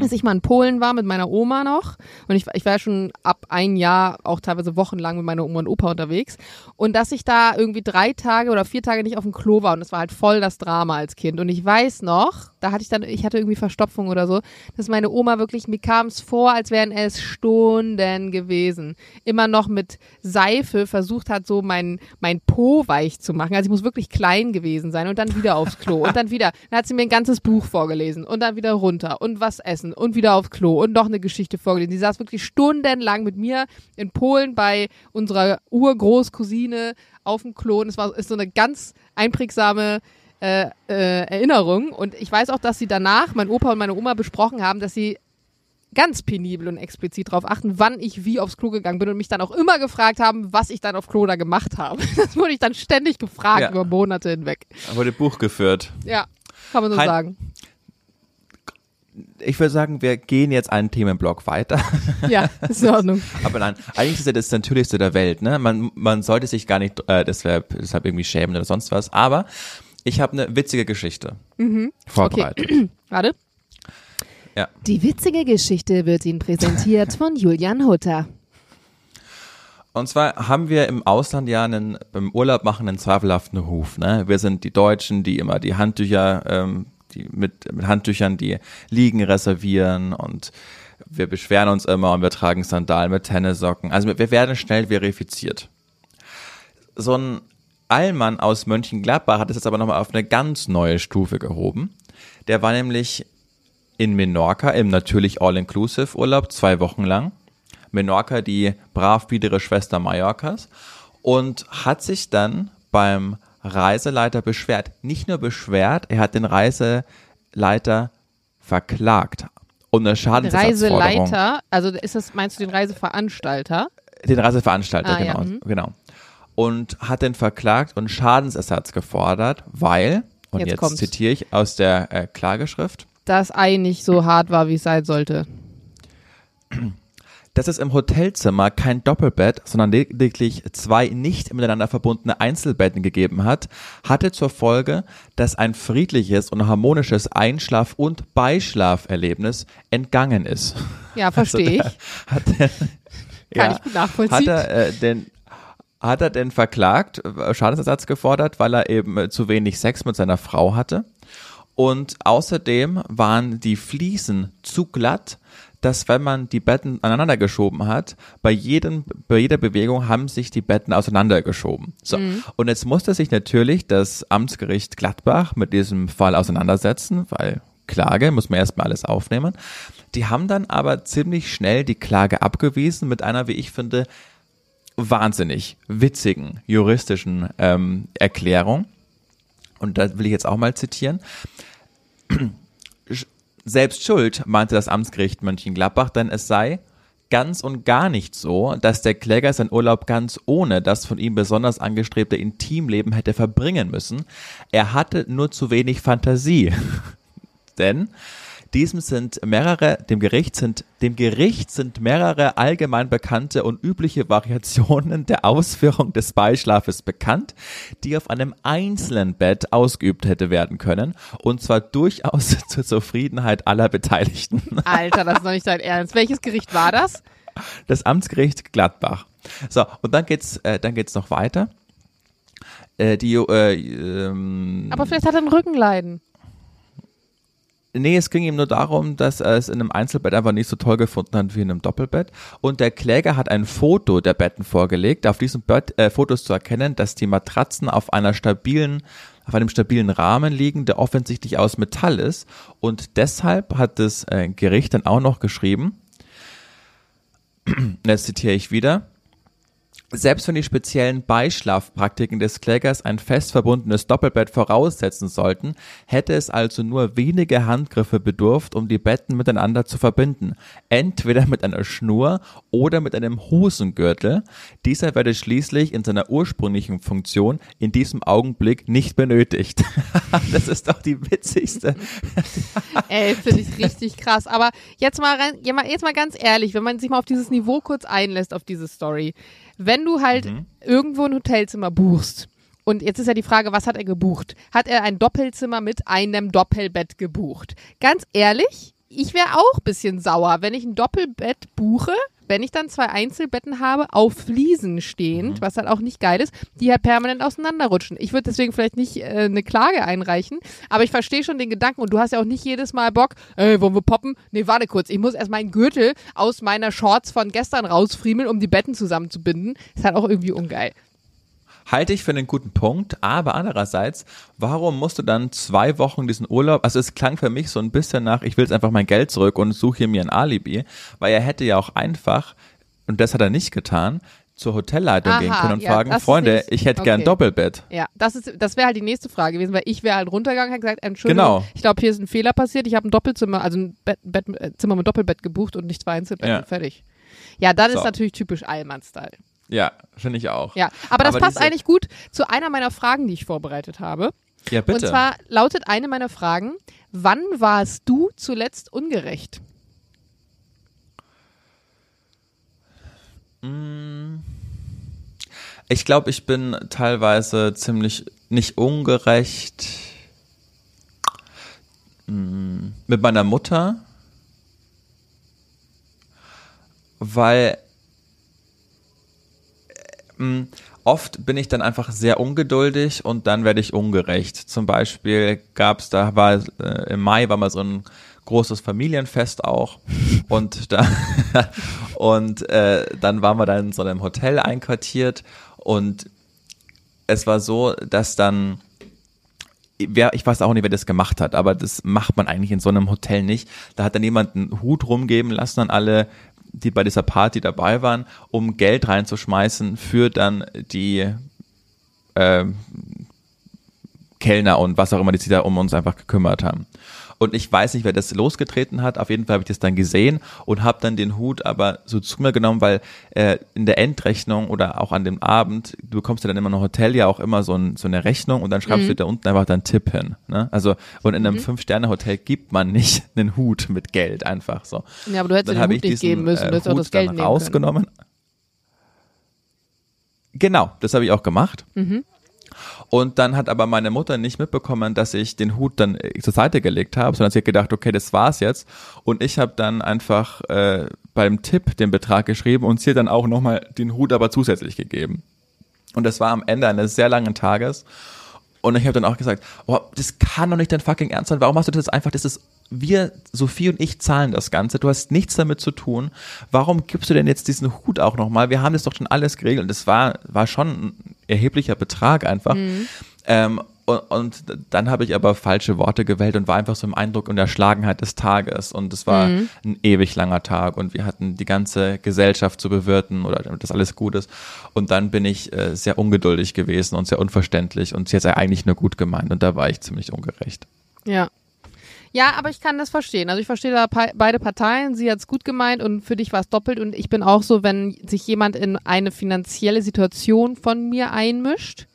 als ich mal in Polen war mit meiner Oma noch. Und ich, ich war schon ab ein Jahr auch teilweise wochenlang mit meiner Oma und Opa unterwegs. Und dass ich da irgendwie drei Tage oder vier Tage nicht auf dem Klo war. Und das war halt voll das Drama als Kind. Und ich weiß noch, da hatte ich dann, ich hatte irgendwie Verstopfung oder so, dass meine Oma wirklich, mir kam es vor, als wären es Stunden gewesen, immer noch mit Seife versucht hat, so mein, mein Po weich zu machen, also ich muss wirklich klein gewesen sein und dann wieder aufs Klo und dann wieder, dann hat sie mir ein ganzes Buch vorgelesen und dann wieder runter. Und was essen und wieder aufs Klo und noch eine Geschichte vorgelesen. Die saß wirklich stundenlang mit mir in Polen bei unserer Urgroßcousine auf dem Klo und es war ist so eine ganz einprägsame äh, äh, Erinnerung und ich weiß auch, dass sie danach, mein Opa und meine Oma besprochen haben, dass sie ganz penibel und explizit darauf achten, wann ich wie aufs Klo gegangen bin und mich dann auch immer gefragt haben, was ich dann auf Klo da gemacht habe. Das wurde ich dann ständig gefragt Ja. über Monate hinweg. wurde Buch geführt. Ja, kann man so Hein- sagen. Ich würde sagen, wir gehen jetzt einen Themenblock weiter. Ja, ist in Ordnung. Aber nein, eigentlich ist ja das Natürlichste der Welt. Ne? Man, man sollte sich gar nicht äh, deshalb, deshalb irgendwie schämen oder sonst was. Aber ich habe eine witzige Geschichte vorbereitet. Warte. Ja. Die witzige Geschichte wird Ihnen präsentiert von Julian Hutter. Und zwar haben wir im Ausland ja einen, beim Urlaub machen einen zweifelhaften Ruf. Ne? Wir sind die Deutschen, die immer die Handtücher, ähm, die mit, mit Handtüchern die Liegen reservieren und wir beschweren uns immer und wir tragen Sandalen mit Tennissocken. Also wir werden schnell verifiziert. So ein Allmann aus Mönchengladbach hat es jetzt aber nochmal auf eine ganz neue Stufe gehoben. Der war nämlich in Menorca im natürlich All-Inclusive-Urlaub zwei Wochen lang. Menorca, die brav biedere Schwester Mallorcas. Und hat sich dann beim Reiseleiter beschwert. Nicht nur beschwert, er hat den Reiseleiter verklagt. Und eine Schadensersatzforderung. Reiseleiter, also ist das, meinst du den Reiseveranstalter? Den Reiseveranstalter, Ah, ja, genau, mhm. genau. Und hat den verklagt und Schadensersatz gefordert, weil, und Jetzt jetzt, zitiere ich aus der äh, Klageschrift, Das Ei nicht so hart war, wie es sein sollte. dass es im Hotelzimmer kein Doppelbett, sondern lediglich zwei nicht miteinander verbundene Einzelbetten gegeben hat, hatte zur Folge, dass ein friedliches und harmonisches Einschlaf- und Beischlaferlebnis entgangen ist. Ja, verstehe Also ich. Hat er, Kann ich gut nachvollziehen. Hat er äh, den hat er denn verklagt, äh, Schadensersatz gefordert, weil er eben äh, zu wenig Sex mit seiner Frau hatte? Und außerdem waren die Fliesen zu glatt, dass wenn man die Betten aneinander geschoben hat, bei jedem, bei jeder Bewegung haben sich die Betten auseinandergeschoben. So. Und jetzt musste sich natürlich das Amtsgericht Gladbach mit diesem Fall auseinandersetzen, weil Klage, muss man erstmal alles aufnehmen. Die haben dann aber ziemlich schnell die Klage abgewiesen mit einer, wie ich finde, wahnsinnig witzigen juristischen ähm, Erklärung. Und da will ich jetzt auch mal zitieren. Selbst schuld, meinte das Amtsgericht Mönchengladbach, denn es sei ganz und gar nicht so, dass der Kläger seinen Urlaub ganz ohne das von ihm besonders angestrebte Intimleben hätte verbringen müssen. Er hatte nur zu wenig Fantasie. Denn diesem sind mehrere, dem Gericht sind, dem Gericht sind mehrere allgemein bekannte und übliche Variationen der Ausführung des Beischlafes bekannt, die auf einem einzelnen Bett ausgeübt hätte werden können, und zwar durchaus zur Zufriedenheit aller Beteiligten. Alter, das ist noch nicht dein Ernst. Welches Gericht war das? Das Amtsgericht Gladbach. So, und dann geht's, äh, dann geht's noch weiter. Äh, die, äh, ähm, Aber vielleicht hat er ein Rückenleiden. Nee, es ging ihm nur darum, dass er es in einem Einzelbett einfach nicht so toll gefunden hat wie in einem Doppelbett. Und der Kläger hat ein Foto der Betten vorgelegt. Auf diesem Bett, äh, Foto ist zu erkennen, dass die Matratzen auf einer stabilen, auf einem stabilen Rahmen liegen, der offensichtlich aus Metall ist. Und deshalb hat das äh, Gericht dann auch noch geschrieben, jetzt zitiere ich wieder, Selbst wenn die speziellen Beischlafpraktiken des Klägers ein fest verbundenes Doppelbett voraussetzen sollten, hätte es also nur wenige Handgriffe bedurft, um die Betten miteinander zu verbinden. Entweder mit einer Schnur oder mit einem Hosengürtel. Dieser werde schließlich in seiner ursprünglichen Funktion in diesem Augenblick nicht benötigt. das ist doch die witzigste. Ey, finde ich richtig krass. Aber jetzt mal, rein, jetzt mal ganz ehrlich, wenn man sich mal auf dieses Niveau kurz einlässt, auf diese Story wenn du halt mhm. irgendwo ein Hotelzimmer buchst, und jetzt ist ja die Frage, was hat er gebucht? Hat er ein Doppelzimmer mit einem Doppelbett gebucht? Ganz ehrlich, ich wäre auch ein bisschen sauer, wenn ich ein Doppelbett buche, wenn ich dann zwei Einzelbetten habe, auf Fliesen stehend, mhm. was halt auch nicht geil ist, die halt permanent auseinanderrutschen. Ich würde deswegen vielleicht nicht äh, eine Klage einreichen, aber ich verstehe schon den Gedanken und du hast ja auch nicht jedes Mal Bock, ey, wollen wir poppen? Nee, warte kurz, ich muss erst meinen Gürtel aus meiner Shorts von gestern rausfriemeln, um die Betten zusammenzubinden. Ist halt auch irgendwie ungeil halte ich für einen guten Punkt, aber andererseits, warum musst du dann zwei Wochen diesen Urlaub, also es klang für mich so ein bisschen nach, ich will jetzt einfach mein Geld zurück und suche hier mir ein Alibi, weil er hätte ja auch einfach, und das hat er nicht getan, zur Hotelleitung Aha, gehen können und ja, fragen, Freunde, ich hätte okay. gern Doppelbett. Ja, das ist, das wäre halt die nächste Frage gewesen, weil ich wäre halt runtergegangen, und gesagt, Entschuldigung, genau. ich glaube, hier ist ein Fehler passiert, ich habe ein Doppelzimmer, also ein Bett, Bett, äh, Zimmer mit Doppelbett gebucht und nicht zwei Einzelbetten, ja. fertig. Ja, das so. ist natürlich typisch Allmann-Style. Ja, finde ich auch. Ja, aber das aber passt eigentlich gut zu einer meiner Fragen, die ich vorbereitet habe. Ja, bitte. Und zwar lautet eine meiner Fragen: Wann warst du zuletzt ungerecht? Mm. Ich glaube, ich bin teilweise ziemlich nicht ungerecht mm, mit meiner Mutter, weil Mm, oft bin ich dann einfach sehr ungeduldig und dann werde ich ungerecht. Zum Beispiel gab es, da war äh, im Mai war mal so ein großes Familienfest auch und da und äh, dann waren wir dann in so einem Hotel einquartiert und es war so, dass dann wer, ich weiß auch nicht, wer das gemacht hat, aber das macht man eigentlich in so einem Hotel nicht. Da hat dann jemand einen Hut rumgeben lassen an alle die bei dieser Party dabei waren, um Geld reinzuschmeißen für dann die äh, Kellner und was auch immer, die sich da um uns einfach gekümmert haben. Und ich weiß nicht, wer das losgetreten hat. Auf jeden Fall habe ich das dann gesehen und habe dann den Hut aber so zu mir genommen, weil äh, in der Endrechnung oder auch an dem Abend, du bekommst ja dann immer noch Hotel ja auch immer so, ein, so eine Rechnung und dann schreibst mhm. du da unten einfach deinen Tipp hin. Ne? Also und in einem mhm. Fünf-Sterne-Hotel gibt man nicht einen Hut mit Geld einfach so. Ja, aber du hättest dann den Hut nicht diesen, geben müssen, du hättest äh, auch das Geld nehmen rausgenommen. Können. Genau, das habe ich auch gemacht. Mhm. Und dann hat aber meine Mutter nicht mitbekommen, dass ich den Hut dann äh, zur Seite gelegt habe, sondern sie hat gedacht, okay, das war's jetzt. Und ich habe dann einfach äh, beim Tipp den Betrag geschrieben und sie dann auch nochmal den Hut aber zusätzlich gegeben. Und das war am Ende eines sehr langen Tages. Und ich habe dann auch gesagt, oh, das kann doch nicht dein fucking Ernst sein. Warum hast du das einfach? Das ist wir, Sophie und ich zahlen das Ganze. Du hast nichts damit zu tun. Warum gibst du denn jetzt diesen Hut auch nochmal? Wir haben das doch schon alles geregelt. Das war, war schon ein erheblicher Betrag einfach. Mhm. Ähm, und, und, dann habe ich aber falsche Worte gewählt und war einfach so im Eindruck und Erschlagenheit des Tages. Und es war mhm. ein ewig langer Tag und wir hatten die ganze Gesellschaft zu bewirten oder damit das alles gut ist. Und dann bin ich äh, sehr ungeduldig gewesen und sehr unverständlich und sie hat eigentlich nur gut gemeint und da war ich ziemlich ungerecht. Ja, ja, aber ich kann das verstehen. Also ich verstehe da beide Parteien. Sie hat es gut gemeint und für dich war es doppelt. Und ich bin auch so, wenn sich jemand in eine finanzielle Situation von mir einmischt,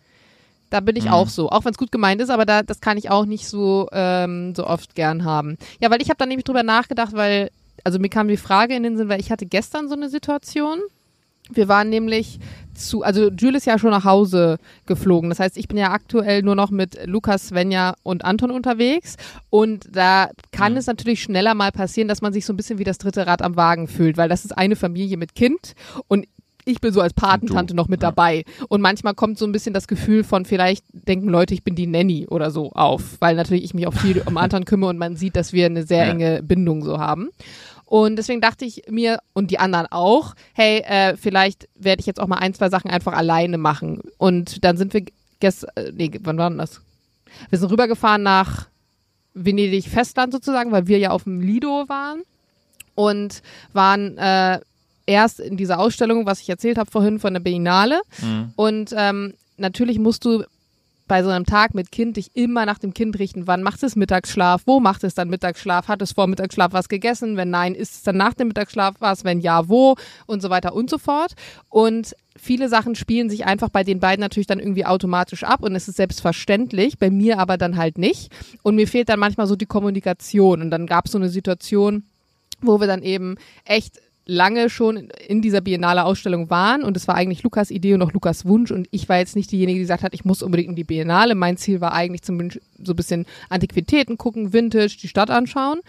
da bin ich mhm. auch so. Auch wenn es gut gemeint ist, aber da, das kann ich auch nicht so, ähm, so oft gern haben. Ja, weil ich habe da nämlich drüber nachgedacht, weil, also mir kam die Frage in den Sinn, weil ich hatte gestern so eine Situation. Wir waren nämlich zu, also Jules ist ja schon nach Hause geflogen. Das heißt, ich bin ja aktuell nur noch mit Lukas, Svenja und Anton unterwegs. Und da kann mhm. es natürlich schneller mal passieren, dass man sich so ein bisschen wie das dritte Rad am Wagen fühlt, weil das ist eine Familie mit Kind und ich bin so als Patentante noch mit dabei. Und manchmal kommt so ein bisschen das Gefühl von, vielleicht denken Leute, ich bin die Nanny oder so auf, weil natürlich ich mich auch viel um Anton kümmere und man sieht, dass wir eine sehr enge Bindung so haben. Und deswegen dachte ich mir und die anderen auch, hey, äh, vielleicht werde ich jetzt auch mal ein, zwei Sachen einfach alleine machen. Und dann sind wir gestern, äh, nee, wann war denn das? Wir sind rübergefahren nach Venedig Festland sozusagen, weil wir ja auf dem Lido waren und waren äh, erst in dieser Ausstellung, was ich erzählt habe vorhin von der Biennale. Mhm. Und ähm, natürlich musst du bei so einem Tag mit Kind dich immer nach dem Kind richten. Wann macht es Mittagsschlaf? Wo macht es dann Mittagsschlaf? Hat es vor Mittagsschlaf was gegessen? Wenn nein, ist es dann nach dem Mittagsschlaf was? Wenn ja, wo? Und so weiter und so fort. Und viele Sachen spielen sich einfach bei den beiden natürlich dann irgendwie automatisch ab und es ist selbstverständlich, bei mir aber dann halt nicht. Und mir fehlt dann manchmal so die Kommunikation. Und dann gab es so eine Situation, wo wir dann eben echt lange schon in dieser Biennale Ausstellung waren und es war eigentlich Lukas Idee und auch Lukas Wunsch und ich war jetzt nicht diejenige, die gesagt hat, ich muss unbedingt in die Biennale. Mein Ziel war eigentlich zum so ein bisschen Antiquitäten gucken, Vintage, die Stadt anschauen.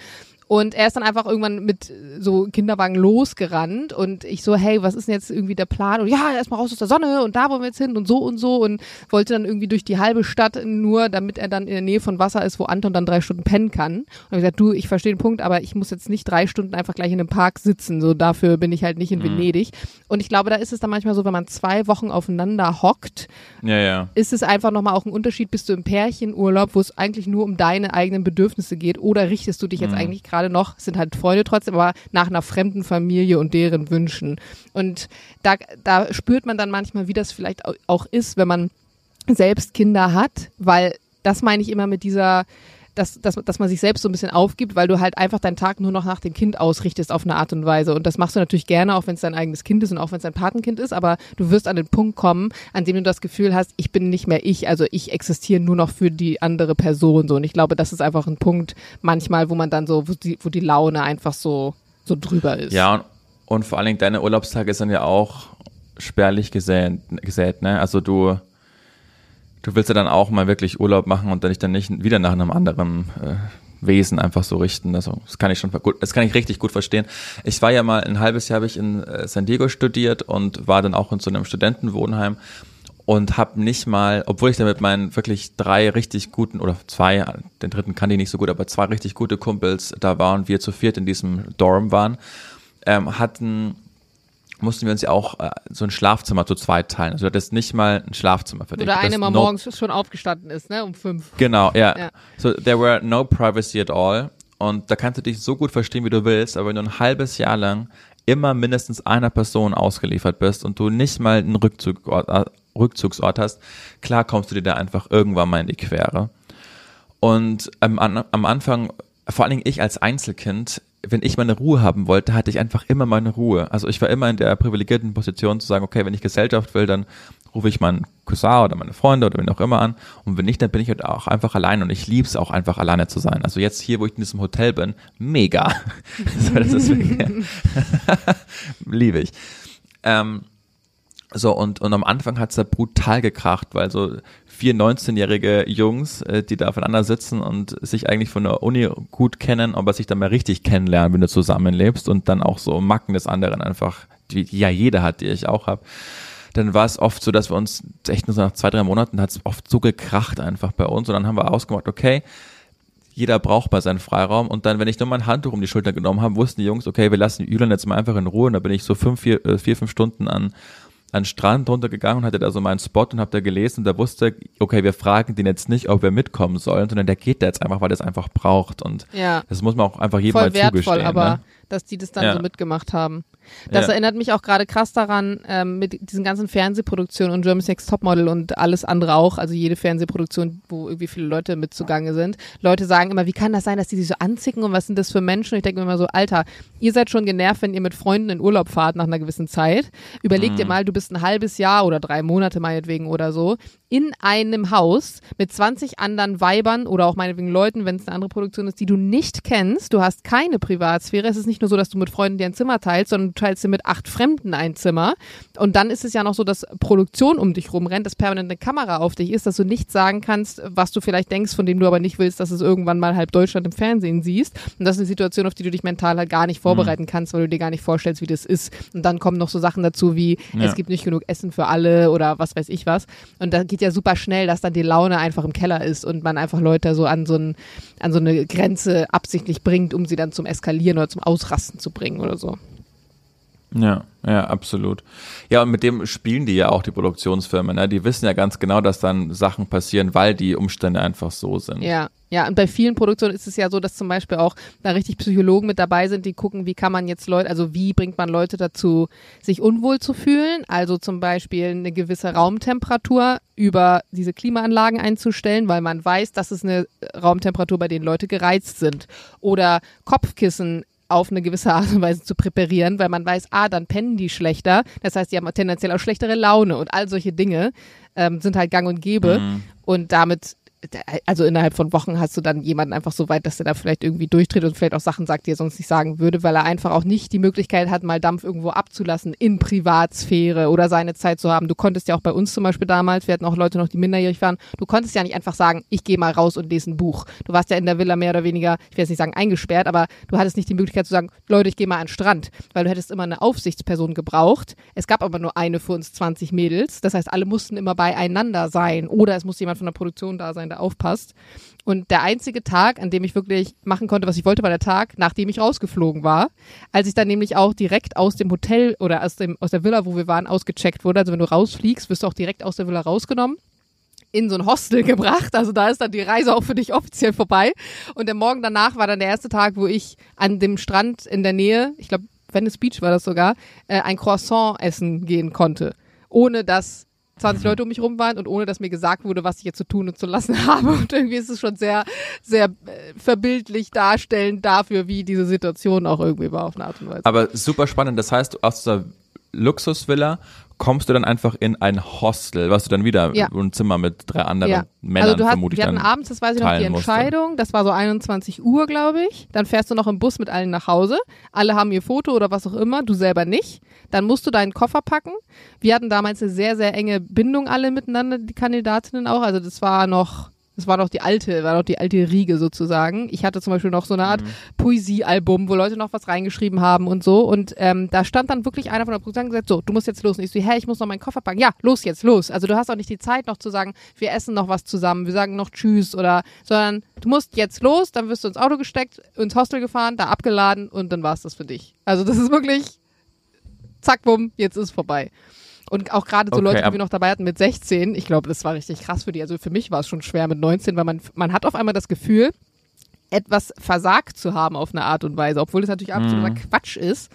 Und er ist dann einfach irgendwann mit so Kinderwagen losgerannt und ich so, hey, was ist denn jetzt irgendwie der Plan? Und ja, erstmal raus aus der Sonne und da wollen wir jetzt hin und so und so und wollte dann irgendwie durch die halbe Stadt nur, damit er dann in der Nähe von Wasser ist, wo Anton dann drei Stunden pennen kann. Und ich gesagt, du, ich verstehe den Punkt, aber ich muss jetzt nicht drei Stunden einfach gleich in einem Park sitzen. So dafür bin ich halt nicht in mhm. Venedig. Und ich glaube, da ist es dann manchmal so, wenn man zwei Wochen aufeinander hockt, ja, ja. ist es einfach nochmal auch ein Unterschied, bist du im Pärchenurlaub, wo es eigentlich nur um deine eigenen Bedürfnisse geht oder richtest du dich jetzt mhm. eigentlich gerade gerade noch, sind halt Freunde trotzdem, aber nach einer fremden Familie und deren Wünschen. Und da, da spürt man dann manchmal, wie das vielleicht auch ist, wenn man selbst Kinder hat, weil das meine ich immer mit dieser dass, dass, dass man sich selbst so ein bisschen aufgibt, weil du halt einfach deinen Tag nur noch nach dem Kind ausrichtest auf eine Art und Weise. Und das machst du natürlich gerne, auch wenn es dein eigenes Kind ist und auch wenn es dein Patenkind ist, aber du wirst an den Punkt kommen, an dem du das Gefühl hast, ich bin nicht mehr ich, also ich existiere nur noch für die andere Person. So. Und ich glaube, das ist einfach ein Punkt manchmal, wo man dann so, wo die, wo die Laune einfach so, so drüber ist. Ja, und, und vor allen Dingen deine Urlaubstage sind ja auch spärlich gesät, gesät ne? Also du du willst ja dann auch mal wirklich Urlaub machen und dann dich dann nicht wieder nach einem anderen äh, Wesen einfach so richten. Also das kann ich schon gut, das kann ich richtig gut verstehen. Ich war ja mal ein halbes Jahr habe ich in äh, San Diego studiert und war dann auch in so einem Studentenwohnheim und habe nicht mal, obwohl ich da mit meinen wirklich drei richtig guten oder zwei, den dritten kann ich nicht so gut, aber zwei richtig gute Kumpels da waren wir zu viert in diesem Dorm waren, ähm, hatten mussten wir uns ja auch äh, so ein Schlafzimmer zu zweit teilen. Also du hattest nicht mal ein Schlafzimmer für dich. Oder eine mal no morgens schon aufgestanden ist, ne, um fünf. Genau, ja. ja. So there were no privacy at all. Und da kannst du dich so gut verstehen, wie du willst, aber wenn du ein halbes Jahr lang immer mindestens einer Person ausgeliefert bist und du nicht mal einen Rückzugort, äh, Rückzugsort hast, klar kommst du dir da einfach irgendwann mal in die Quere. Und ähm, an, am Anfang, vor allen Dingen ich als Einzelkind, wenn ich meine Ruhe haben wollte, hatte ich einfach immer meine Ruhe. Also ich war immer in der privilegierten Position zu sagen, okay, wenn ich Gesellschaft will, dann rufe ich meinen Cousin oder meine Freunde oder wen auch immer an. Und wenn nicht, dann bin ich halt auch einfach allein und ich liebe es auch einfach alleine zu sein. Also jetzt hier, wo ich in diesem Hotel bin, mega. das ist liebe ich. Ähm, so, und, und am Anfang hat's da brutal gekracht, weil so vier 19-jährige Jungs, äh, die da aufeinander sitzen und sich eigentlich von der Uni gut kennen, aber sich dann mal richtig kennenlernen, wenn du zusammenlebst und dann auch so Macken des anderen einfach, die, ja jeder hat, die ich auch habe dann war es oft so, dass wir uns echt nur so nach zwei, drei Monaten hat es oft so gekracht einfach bei uns und dann haben wir ausgemacht, okay, jeder braucht mal seinen Freiraum. Und dann, wenn ich nur mein Handtuch um die Schulter genommen habe, wussten die Jungs, okay, wir lassen Ülen jetzt mal einfach in Ruhe und da bin ich so fünf, vier, äh, vier fünf Stunden an an den Strand runtergegangen und hatte da so meinen Spot und hab da gelesen und da wusste, okay, wir fragen den jetzt nicht, ob wir mitkommen sollen, sondern der geht da jetzt einfach, weil er es einfach braucht und ja. das muss man auch einfach jedem Voll mal wertvoll, zugestehen. aber ne? Dass die das dann ja. so mitgemacht haben. Das ja. erinnert mich auch gerade krass daran, ähm, mit diesen ganzen Fernsehproduktionen und Germany's Next Topmodel und alles andere auch, also jede Fernsehproduktion, wo irgendwie viele Leute mit zugange sind. Leute sagen immer, wie kann das sein, dass die sich so anzicken und was sind das für Menschen? Und ich denke mir immer so, Alter, ihr seid schon genervt, wenn ihr mit Freunden in Urlaub fahrt nach einer gewissen Zeit. Überleg mhm. dir mal, du bist ein halbes Jahr oder drei Monate meinetwegen oder so in einem Haus mit 20 anderen Weibern oder auch meinetwegen Leuten, wenn es eine andere Produktion ist, die du nicht kennst. Du hast keine Privatsphäre. Es ist nicht nur so, dass du mit Freunden dir ein Zimmer teilst, sondern du teilst dir mit acht Fremden ein Zimmer. Und dann ist es ja noch so, dass Produktion um dich rumrennt, dass permanent eine Kamera auf dich ist, dass du nicht sagen kannst, was du vielleicht denkst, von dem du aber nicht willst, dass es irgendwann mal halb Deutschland im Fernsehen siehst. Und das ist eine Situation, auf die du dich mental halt gar nicht vorbereiten mhm. kannst, weil du dir gar nicht vorstellst, wie das ist. Und dann kommen noch so Sachen dazu wie, ja. es gibt nicht genug Essen für alle oder was weiß ich was. Und da geht ja super schnell, dass dann die Laune einfach im Keller ist und man einfach Leute so an so, ein, an so eine Grenze absichtlich bringt, um sie dann zum Eskalieren oder zum Ausrasten zu bringen oder so. Ja, ja, absolut. Ja, und mit dem spielen die ja auch die Produktionsfirmen. Ne? Die wissen ja ganz genau, dass dann Sachen passieren, weil die Umstände einfach so sind. Ja, ja, und bei vielen Produktionen ist es ja so, dass zum Beispiel auch da richtig Psychologen mit dabei sind, die gucken, wie kann man jetzt Leute, also wie bringt man Leute dazu, sich unwohl zu fühlen. Also zum Beispiel eine gewisse Raumtemperatur über diese Klimaanlagen einzustellen, weil man weiß, dass es eine Raumtemperatur, bei denen Leute gereizt sind. Oder Kopfkissen auf eine gewisse Art und Weise zu präparieren, weil man weiß, ah, dann pennen die schlechter. Das heißt, die haben tendenziell auch schlechtere Laune und all solche Dinge ähm, sind halt gang und gäbe. Mhm. Und damit also innerhalb von Wochen hast du dann jemanden einfach so weit, dass er da vielleicht irgendwie durchdreht und vielleicht auch Sachen sagt, die er sonst nicht sagen würde, weil er einfach auch nicht die Möglichkeit hat, mal Dampf irgendwo abzulassen in Privatsphäre oder seine Zeit zu haben. Du konntest ja auch bei uns zum Beispiel damals, wir hatten auch Leute noch, die minderjährig waren, du konntest ja nicht einfach sagen, ich gehe mal raus und lese ein Buch. Du warst ja in der Villa mehr oder weniger, ich will jetzt nicht sagen eingesperrt, aber du hattest nicht die Möglichkeit zu sagen, Leute, ich gehe mal an den Strand, weil du hättest immer eine Aufsichtsperson gebraucht. Es gab aber nur eine für uns 20 Mädels, das heißt, alle mussten immer beieinander sein oder es musste jemand von der Produktion da sein, sein, der aufpasst. Und der einzige Tag, an dem ich wirklich machen konnte, was ich wollte, war der Tag, nachdem ich rausgeflogen war. Als ich dann nämlich auch direkt aus dem Hotel oder aus, dem, aus der Villa, wo wir waren, ausgecheckt wurde. Also wenn du rausfliegst, wirst du auch direkt aus der Villa rausgenommen in so ein Hostel gebracht. Also da ist dann die Reise auch für dich offiziell vorbei. Und der Morgen danach war dann der erste Tag, wo ich an dem Strand in der Nähe, ich glaube Venice Beach war das sogar, äh, ein Croissant essen gehen konnte. Ohne dass 20 Leute um mich rum waren und ohne dass mir gesagt wurde, was ich jetzt zu tun und zu lassen habe. Und irgendwie ist es schon sehr, sehr äh, verbildlich darstellend dafür, wie diese Situation auch irgendwie war auf eine Art und Weise. Aber super spannend. Das heißt, aus dieser Luxusvilla kommst du dann einfach in ein Hostel, was du dann wieder ja. ein Zimmer mit drei anderen ja. Männern also du hast, vermutlich wir hatten abends, das weiß ich noch, die Entscheidung, musste. das war so 21 Uhr, glaube ich. Dann fährst du noch im Bus mit allen nach Hause. Alle haben ihr Foto oder was auch immer, du selber nicht. Dann musst du deinen Koffer packen. Wir hatten damals eine sehr, sehr enge Bindung alle miteinander, die Kandidatinnen auch. Also das war noch das war noch die alte, war noch die alte Riege sozusagen. Ich hatte zum Beispiel noch so eine Art mhm. Poesiealbum, wo Leute noch was reingeschrieben haben und so. Und ähm, da stand dann wirklich einer von der Produktion und gesagt, so, du musst jetzt los. Und ich so, hä, ich muss noch meinen Koffer packen. Ja, los jetzt, los. Also du hast auch nicht die Zeit noch zu sagen, wir essen noch was zusammen, wir sagen noch Tschüss oder, sondern du musst jetzt los, dann wirst du ins Auto gesteckt, ins Hostel gefahren, da abgeladen und dann war es das für dich. Also das ist wirklich, zack, bumm, jetzt ist vorbei. Und auch gerade so okay, Leute, die wir noch dabei hatten mit 16, ich glaube, das war richtig krass für die. Also für mich war es schon schwer mit 19, weil man, man hat auf einmal das Gefühl, etwas versagt zu haben auf eine Art und Weise, obwohl das natürlich absoluter mhm. Quatsch ist.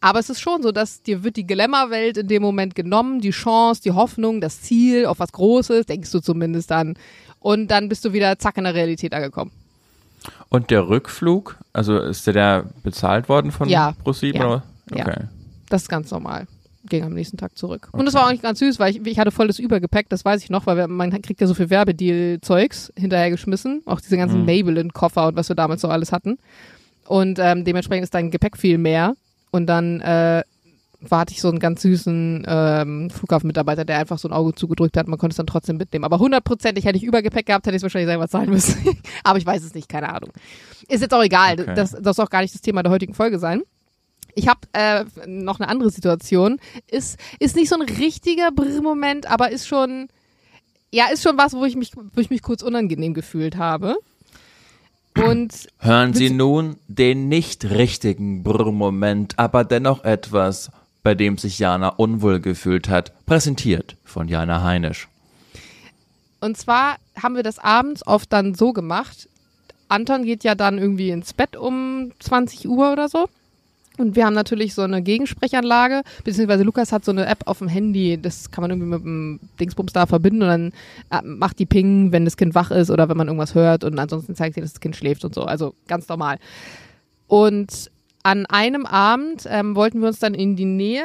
Aber es ist schon so, dass dir wird die Glamour-Welt in dem Moment genommen, die Chance, die Hoffnung, das Ziel auf was Großes, denkst du zumindest dann. Und dann bist du wieder zack in der Realität angekommen. Und der Rückflug, also ist der, der bezahlt worden von ja, ProSieben? Ja, okay. ja, das ist ganz normal ging am nächsten Tag zurück. Okay. Und das war eigentlich ganz süß, weil ich, ich hatte voll das Übergepäck, das weiß ich noch, weil wir, man kriegt ja so viel Werbedeal-Zeugs hinterhergeschmissen, auch diese ganzen mhm. Maybelline-Koffer und was wir damals so alles hatten. Und ähm, dementsprechend ist dein Gepäck viel mehr. Und dann äh, warte ich so einen ganz süßen ähm, Flughafenmitarbeiter, der einfach so ein Auge zugedrückt hat. Man konnte es dann trotzdem mitnehmen. Aber hundertprozentig hätte ich Übergepäck gehabt, hätte ich es wahrscheinlich selber zahlen müssen. Aber ich weiß es nicht, keine Ahnung. Ist jetzt auch egal. Okay. Das, das soll auch gar nicht das Thema der heutigen Folge sein. Ich habe äh, noch eine andere Situation. Ist, ist nicht so ein richtiger Brr-Moment, aber ist schon, ja, ist schon was, wo ich mich, wo ich mich kurz unangenehm gefühlt habe. Und Hören Sie nun den nicht richtigen Brr-Moment, aber dennoch etwas, bei dem sich Jana unwohl gefühlt hat, präsentiert von Jana Heinisch. Und zwar haben wir das abends oft dann so gemacht. Anton geht ja dann irgendwie ins Bett um 20 Uhr oder so. Und wir haben natürlich so eine Gegensprechanlage, beziehungsweise Lukas hat so eine App auf dem Handy, das kann man irgendwie mit dem Dingsbums da verbinden und dann äh, macht die Ping, wenn das Kind wach ist oder wenn man irgendwas hört und ansonsten zeigt sie, dass das Kind schläft und so. Also ganz normal. Und an einem Abend ähm, wollten wir uns dann in die Nähe,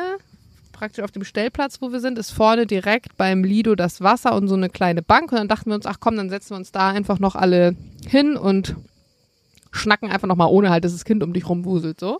praktisch auf dem Stellplatz, wo wir sind, ist vorne direkt beim Lido das Wasser und so eine kleine Bank und dann dachten wir uns, ach komm, dann setzen wir uns da einfach noch alle hin und schnacken einfach nochmal ohne halt, dass das Kind um dich rumwuselt so.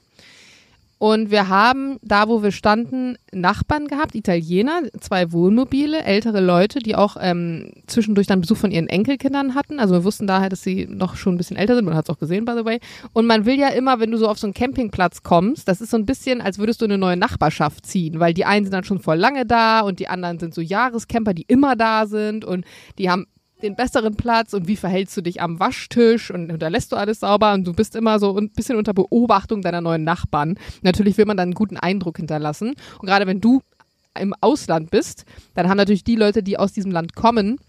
Und wir haben da, wo wir standen, Nachbarn gehabt, Italiener, zwei Wohnmobile, ältere Leute, die auch ähm, zwischendurch dann Besuch von ihren Enkelkindern hatten. Also wir wussten daher, dass sie noch schon ein bisschen älter sind. Man hat es auch gesehen, by the way. Und man will ja immer, wenn du so auf so einen Campingplatz kommst, das ist so ein bisschen, als würdest du eine neue Nachbarschaft ziehen, weil die einen sind dann schon voll lange da und die anderen sind so Jahrescamper, die immer da sind und die haben den besseren Platz und wie verhältst du dich am Waschtisch und hinterlässt du alles sauber und du bist immer so ein bisschen unter Beobachtung deiner neuen Nachbarn. Natürlich will man dann einen guten Eindruck hinterlassen. Und gerade wenn du im Ausland bist, dann haben natürlich die Leute, die aus diesem Land kommen,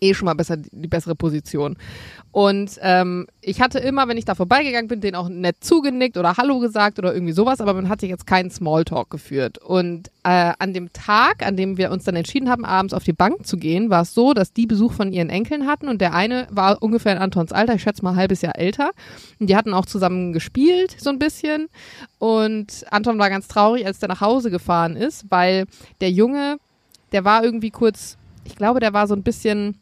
eh schon mal besser die bessere Position. Und ähm, ich hatte immer, wenn ich da vorbeigegangen bin, denen auch nett zugenickt oder Hallo gesagt oder irgendwie sowas, aber man hatte jetzt keinen Smalltalk geführt. Und äh, an dem Tag, an dem wir uns dann entschieden haben, abends auf die Bank zu gehen, war es so, dass die Besuch von ihren Enkeln hatten und der eine war ungefähr in Antons Alter, ich schätze mal ein halbes Jahr älter. Und die hatten auch zusammen gespielt, so ein bisschen. Und Anton war ganz traurig, als der nach Hause gefahren ist, weil der Junge, der war irgendwie kurz, ich glaube, der war so ein bisschen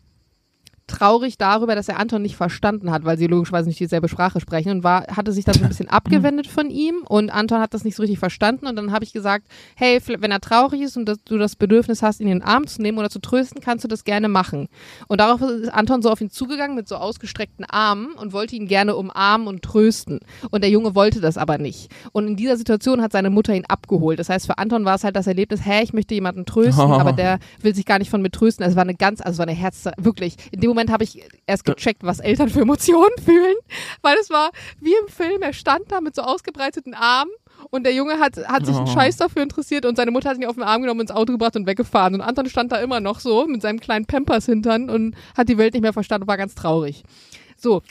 traurig darüber, dass er Anton nicht verstanden hat, weil sie logischerweise nicht dieselbe Sprache sprechen und war, hatte sich dann so ein bisschen abgewendet von ihm und Anton hat das nicht so richtig verstanden und dann habe ich gesagt, hey, wenn er traurig ist und dass du das Bedürfnis hast, ihn in den Arm zu nehmen oder zu trösten, kannst du das gerne machen. Und darauf ist Anton so auf ihn zugegangen mit so ausgestreckten Armen und wollte ihn gerne umarmen und trösten. Und der Junge wollte das aber nicht. Und in dieser Situation hat seine Mutter ihn abgeholt. Das heißt, für Anton war es halt das Erlebnis, hey, ich möchte jemanden trösten, oh. aber der will sich gar nicht von mir trösten. Es war eine ganz, also es war eine Herz, wirklich, in dem Moment Moment habe ich erst gecheckt, was Eltern für Emotionen fühlen, weil es war wie im Film, er stand da mit so ausgebreiteten Armen und der Junge hat, hat sich einen oh. Scheiß dafür interessiert und seine Mutter hat ihn auf den Arm genommen, ins Auto gebracht und weggefahren. Und Anton stand da immer noch so mit seinem kleinen Pampers hintern und hat die Welt nicht mehr verstanden und war ganz traurig. So.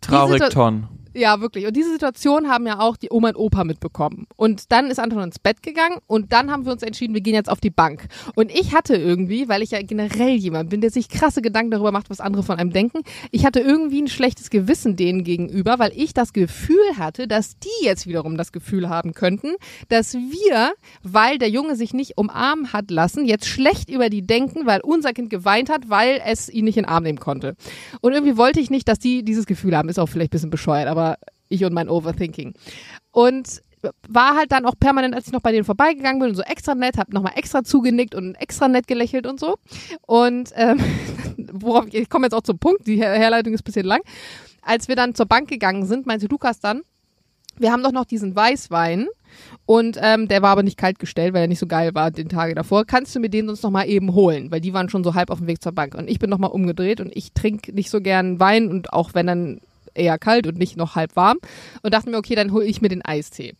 Traurig, Ton. Ja, wirklich. Und diese Situation haben ja auch die Oma und Opa mitbekommen. Und dann ist Anton ins Bett gegangen und dann haben wir uns entschieden, wir gehen jetzt auf die Bank. Und ich hatte irgendwie, weil ich ja generell jemand bin, der sich krasse Gedanken darüber macht, was andere von einem denken, ich hatte irgendwie ein schlechtes Gewissen denen gegenüber, weil ich das Gefühl hatte, dass die jetzt wiederum das Gefühl haben könnten, dass wir, weil der Junge sich nicht umarmen hat lassen, jetzt schlecht über die denken, weil unser Kind geweint hat, weil es ihn nicht in den Arm nehmen konnte. Und irgendwie wollte ich nicht, dass die dieses Gefühl haben. Ist auch vielleicht ein bisschen bescheuert, aber ich und mein Overthinking. Und war halt dann auch permanent, als ich noch bei denen vorbeigegangen bin und so extra nett, hab nochmal extra zugenickt und extra nett gelächelt und so. Und ähm, worauf ich, ich komme jetzt auch zum Punkt, die Herleitung ist ein bisschen lang. Als wir dann zur Bank gegangen sind, meinte Lukas dann, wir haben doch noch diesen Weißwein und ähm, der war aber nicht kalt gestellt, weil er nicht so geil war den Tage davor. Kannst du mir den sonst noch mal eben holen? Weil die waren schon so halb auf dem Weg zur Bank. Und ich bin noch mal umgedreht und ich trinke nicht so gern Wein und auch wenn dann eher kalt und nicht noch halb warm und dachte mir, okay, dann hole ich mir den Eistee.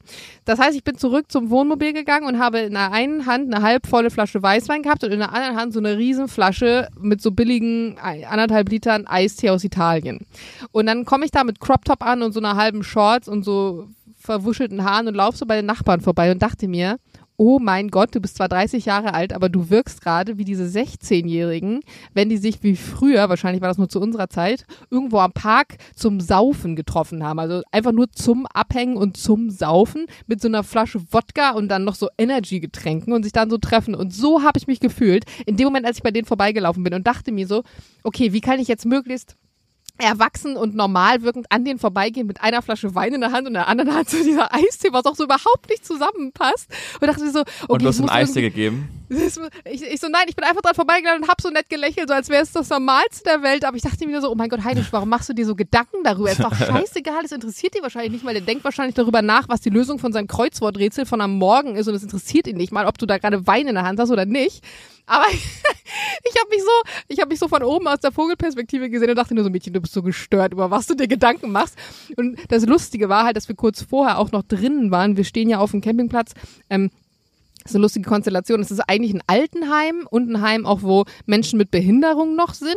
Das heißt, ich bin zurück zum Wohnmobil gegangen und habe in der einen Hand eine halb volle Flasche Weißwein gehabt und in der anderen Hand so eine riesen Flasche mit so billigen anderthalb Litern Eistee aus Italien. Und dann komme ich da mit Crop Top an und so einer halben Shorts und so verwuschelten Haaren und laufe so bei den Nachbarn vorbei und dachte mir, oh mein Gott, du bist zwar 30 Jahre alt, aber du wirkst gerade wie diese 16-Jährigen, wenn die sich wie früher, wahrscheinlich war das nur zu unserer Zeit, irgendwo am Park zum Saufen getroffen haben. Also einfach nur zum Abhängen und zum Saufen mit so einer Flasche Wodka und dann noch so Energy-Getränken und sich dann so treffen. Und so habe ich mich gefühlt in dem Moment, als ich bei denen vorbeigelaufen bin und dachte mir so, okay, wie kann ich jetzt möglichst erwachsen und normal wirkend an den vorbeigehen mit einer Flasche Wein in der Hand und der anderen Hand so dieser Eistee, was auch so überhaupt nicht zusammenpasst. Und dachte so, okay, und du hast einen Eistee gegeben? Ich, ich, so, nein, ich bin einfach dran vorbeigegangen und hab so nett gelächelt, so als wäre es das Normalste der Welt. Aber ich dachte mir so, oh mein Gott, Heidrich, warum machst du dir so Gedanken darüber? Ist doch scheißegal, es interessiert dich wahrscheinlich nicht mal. Der denkt wahrscheinlich darüber nach, was die Lösung von seinem Kreuzworträtsel von am Morgen ist und es interessiert ihn nicht mal, ob du da gerade Wein in der Hand hast oder nicht. Aber ich habe mich so, ich habe mich so von oben aus der Vogelperspektive gesehen und dachte nur so, Mädchen, du bist so gestört, über was du dir Gedanken machst. Und das Lustige war halt, dass wir kurz vorher auch noch drinnen waren. Wir stehen ja auf dem Campingplatz. Ähm, das ist eine lustige Konstellation. Es ist eigentlich ein Altenheim und ein Heim auch, wo Menschen mit Behinderung noch sind.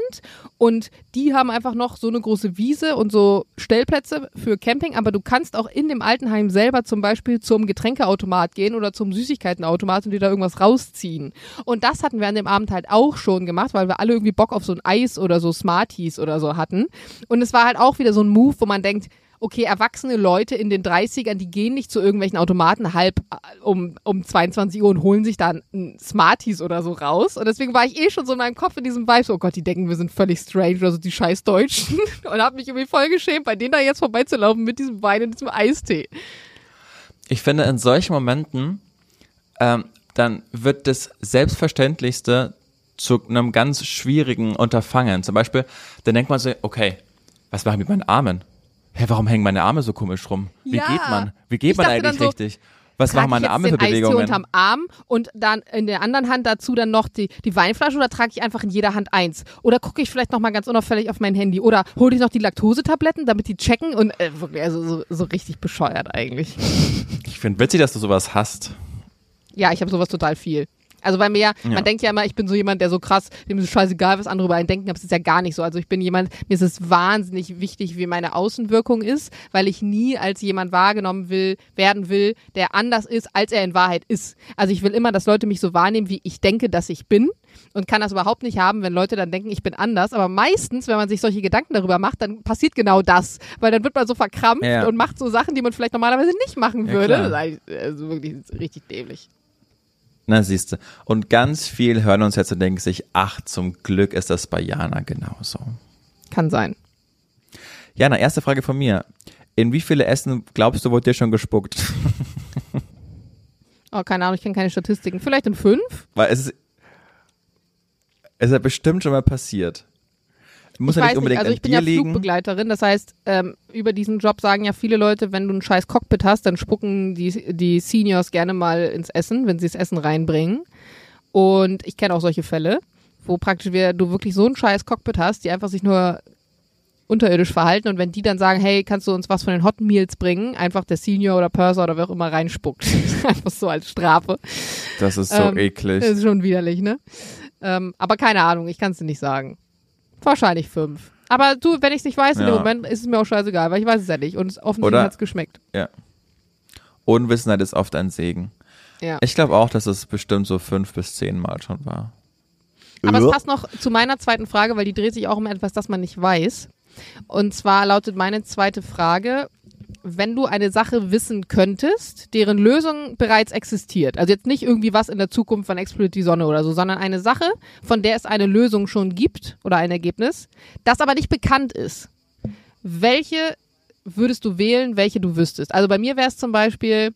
Und die haben einfach noch so eine große Wiese und so Stellplätze für Camping. Aber du kannst auch in dem Altenheim selber zum Beispiel zum Getränkeautomat gehen oder zum Süßigkeitenautomat und dir da irgendwas rausziehen. Und das hatten wir an dem Abend halt auch schon gemacht, weil wir alle irgendwie Bock auf so ein Eis oder so Smarties oder so hatten. Und es war halt auch wieder so ein Move, wo man denkt, okay, erwachsene Leute in den 30ern, die gehen nicht zu irgendwelchen Automaten halb äh, um, um 22 Uhr und holen sich dann Smarties oder so raus. Und deswegen war ich eh schon so in meinem Kopf in diesem Vibe, so, oh Gott, die denken, wir sind völlig strange oder so, die scheiß Deutschen. und habe mich irgendwie voll geschämt, bei denen da jetzt vorbeizulaufen mit diesem Wein und diesem Eistee. Ich finde, in solchen Momenten, ähm, dann wird das Selbstverständlichste zu einem ganz schwierigen Unterfangen. Zum Beispiel, dann denkt man so, okay, was mache ich mit meinen Armen? Hä, warum hängen meine Arme so komisch rum? Wie ja. geht man? Wie geht ich man eigentlich so, richtig? Was machen meine ich jetzt Arme für den Eistee Bewegungen? unterm Arm und dann in der anderen Hand dazu dann noch die, die Weinflasche oder trage ich einfach in jeder Hand eins? Oder gucke ich vielleicht noch mal ganz unauffällig auf mein Handy? Oder hole ich noch die Laktosetabletten, damit die checken? Und äh, wirklich, also so, so richtig bescheuert eigentlich. Ich finde witzig, dass du sowas hast. Ja, ich habe sowas total viel. Also bei mir, Ja. man denkt ja immer, ich bin so jemand, der so krass, dem ist es scheißegal, was andere über einen denken, aber es ist ja gar nicht so. Also ich bin jemand, mir ist es wahnsinnig wichtig, wie meine Außenwirkung ist, weil ich nie als jemand wahrgenommen will, werden will, der anders ist, als er in Wahrheit ist. Also ich will immer, dass Leute mich so wahrnehmen, wie ich denke, dass ich bin und kann das überhaupt nicht haben, wenn Leute dann denken, ich bin anders. Aber meistens, wenn man sich solche Gedanken darüber macht, dann passiert genau das, weil dann wird man so verkrampft Ja. und macht so Sachen, die man vielleicht normalerweise nicht machen Ja, würde. klar. Das ist also wirklich richtig dämlich. Na, siehste. Und ganz viel hören uns jetzt und denken sich, ach, zum Glück ist das bei Jana genauso. Kann sein. Jana, erste Frage von mir. In wie viele Essen glaubst du, wurde dir schon gespuckt? Oh, keine Ahnung, ich kenne keine Statistiken. Vielleicht in fünf? Weil es ist, es ist ja bestimmt schon mal passiert. Muss ich ja nicht unbedingt Also ich bin ja liegen. Flugbegleiterin, das heißt, ähm, über diesen Job sagen ja viele Leute, wenn du ein scheiß Cockpit hast, dann spucken die, die Seniors gerne mal ins Essen, wenn sie das Essen reinbringen. Und ich kenne auch solche Fälle, wo praktisch wir, du wirklich so ein scheiß Cockpit hast, die einfach sich nur unterirdisch verhalten und wenn die dann sagen, hey, kannst du uns was von den Hot Meals bringen, einfach der Senior oder Purser oder wer auch immer reinspuckt. einfach so als Strafe. Das ist so Ähm, eklig. Das ist schon widerlich, ne? Ähm, aber keine Ahnung, ich kann es dir nicht sagen. Wahrscheinlich fünf. Aber du, wenn ich es nicht weiß, in dem Ja. Moment ist es mir auch scheißegal, weil ich weiß es ja nicht. Und es offensichtlich hat es geschmeckt. Unwissenheit ist oft ein Segen. Ja. Ich glaube auch, dass es bestimmt so fünf bis zehn Mal schon war. Aber es passt noch zu meiner zweiten Frage, weil die dreht sich auch um etwas, das man nicht weiß. Und zwar lautet meine zweite Frage, wenn du eine Sache wissen könntest, deren Lösung bereits existiert, also jetzt nicht irgendwie was in der Zukunft, wann explodiert die Sonne oder so, sondern eine Sache, von der es eine Lösung schon gibt oder ein Ergebnis, das aber nicht bekannt ist. Welche würdest du wählen, welche du wüsstest? Also bei mir wäre es zum Beispiel,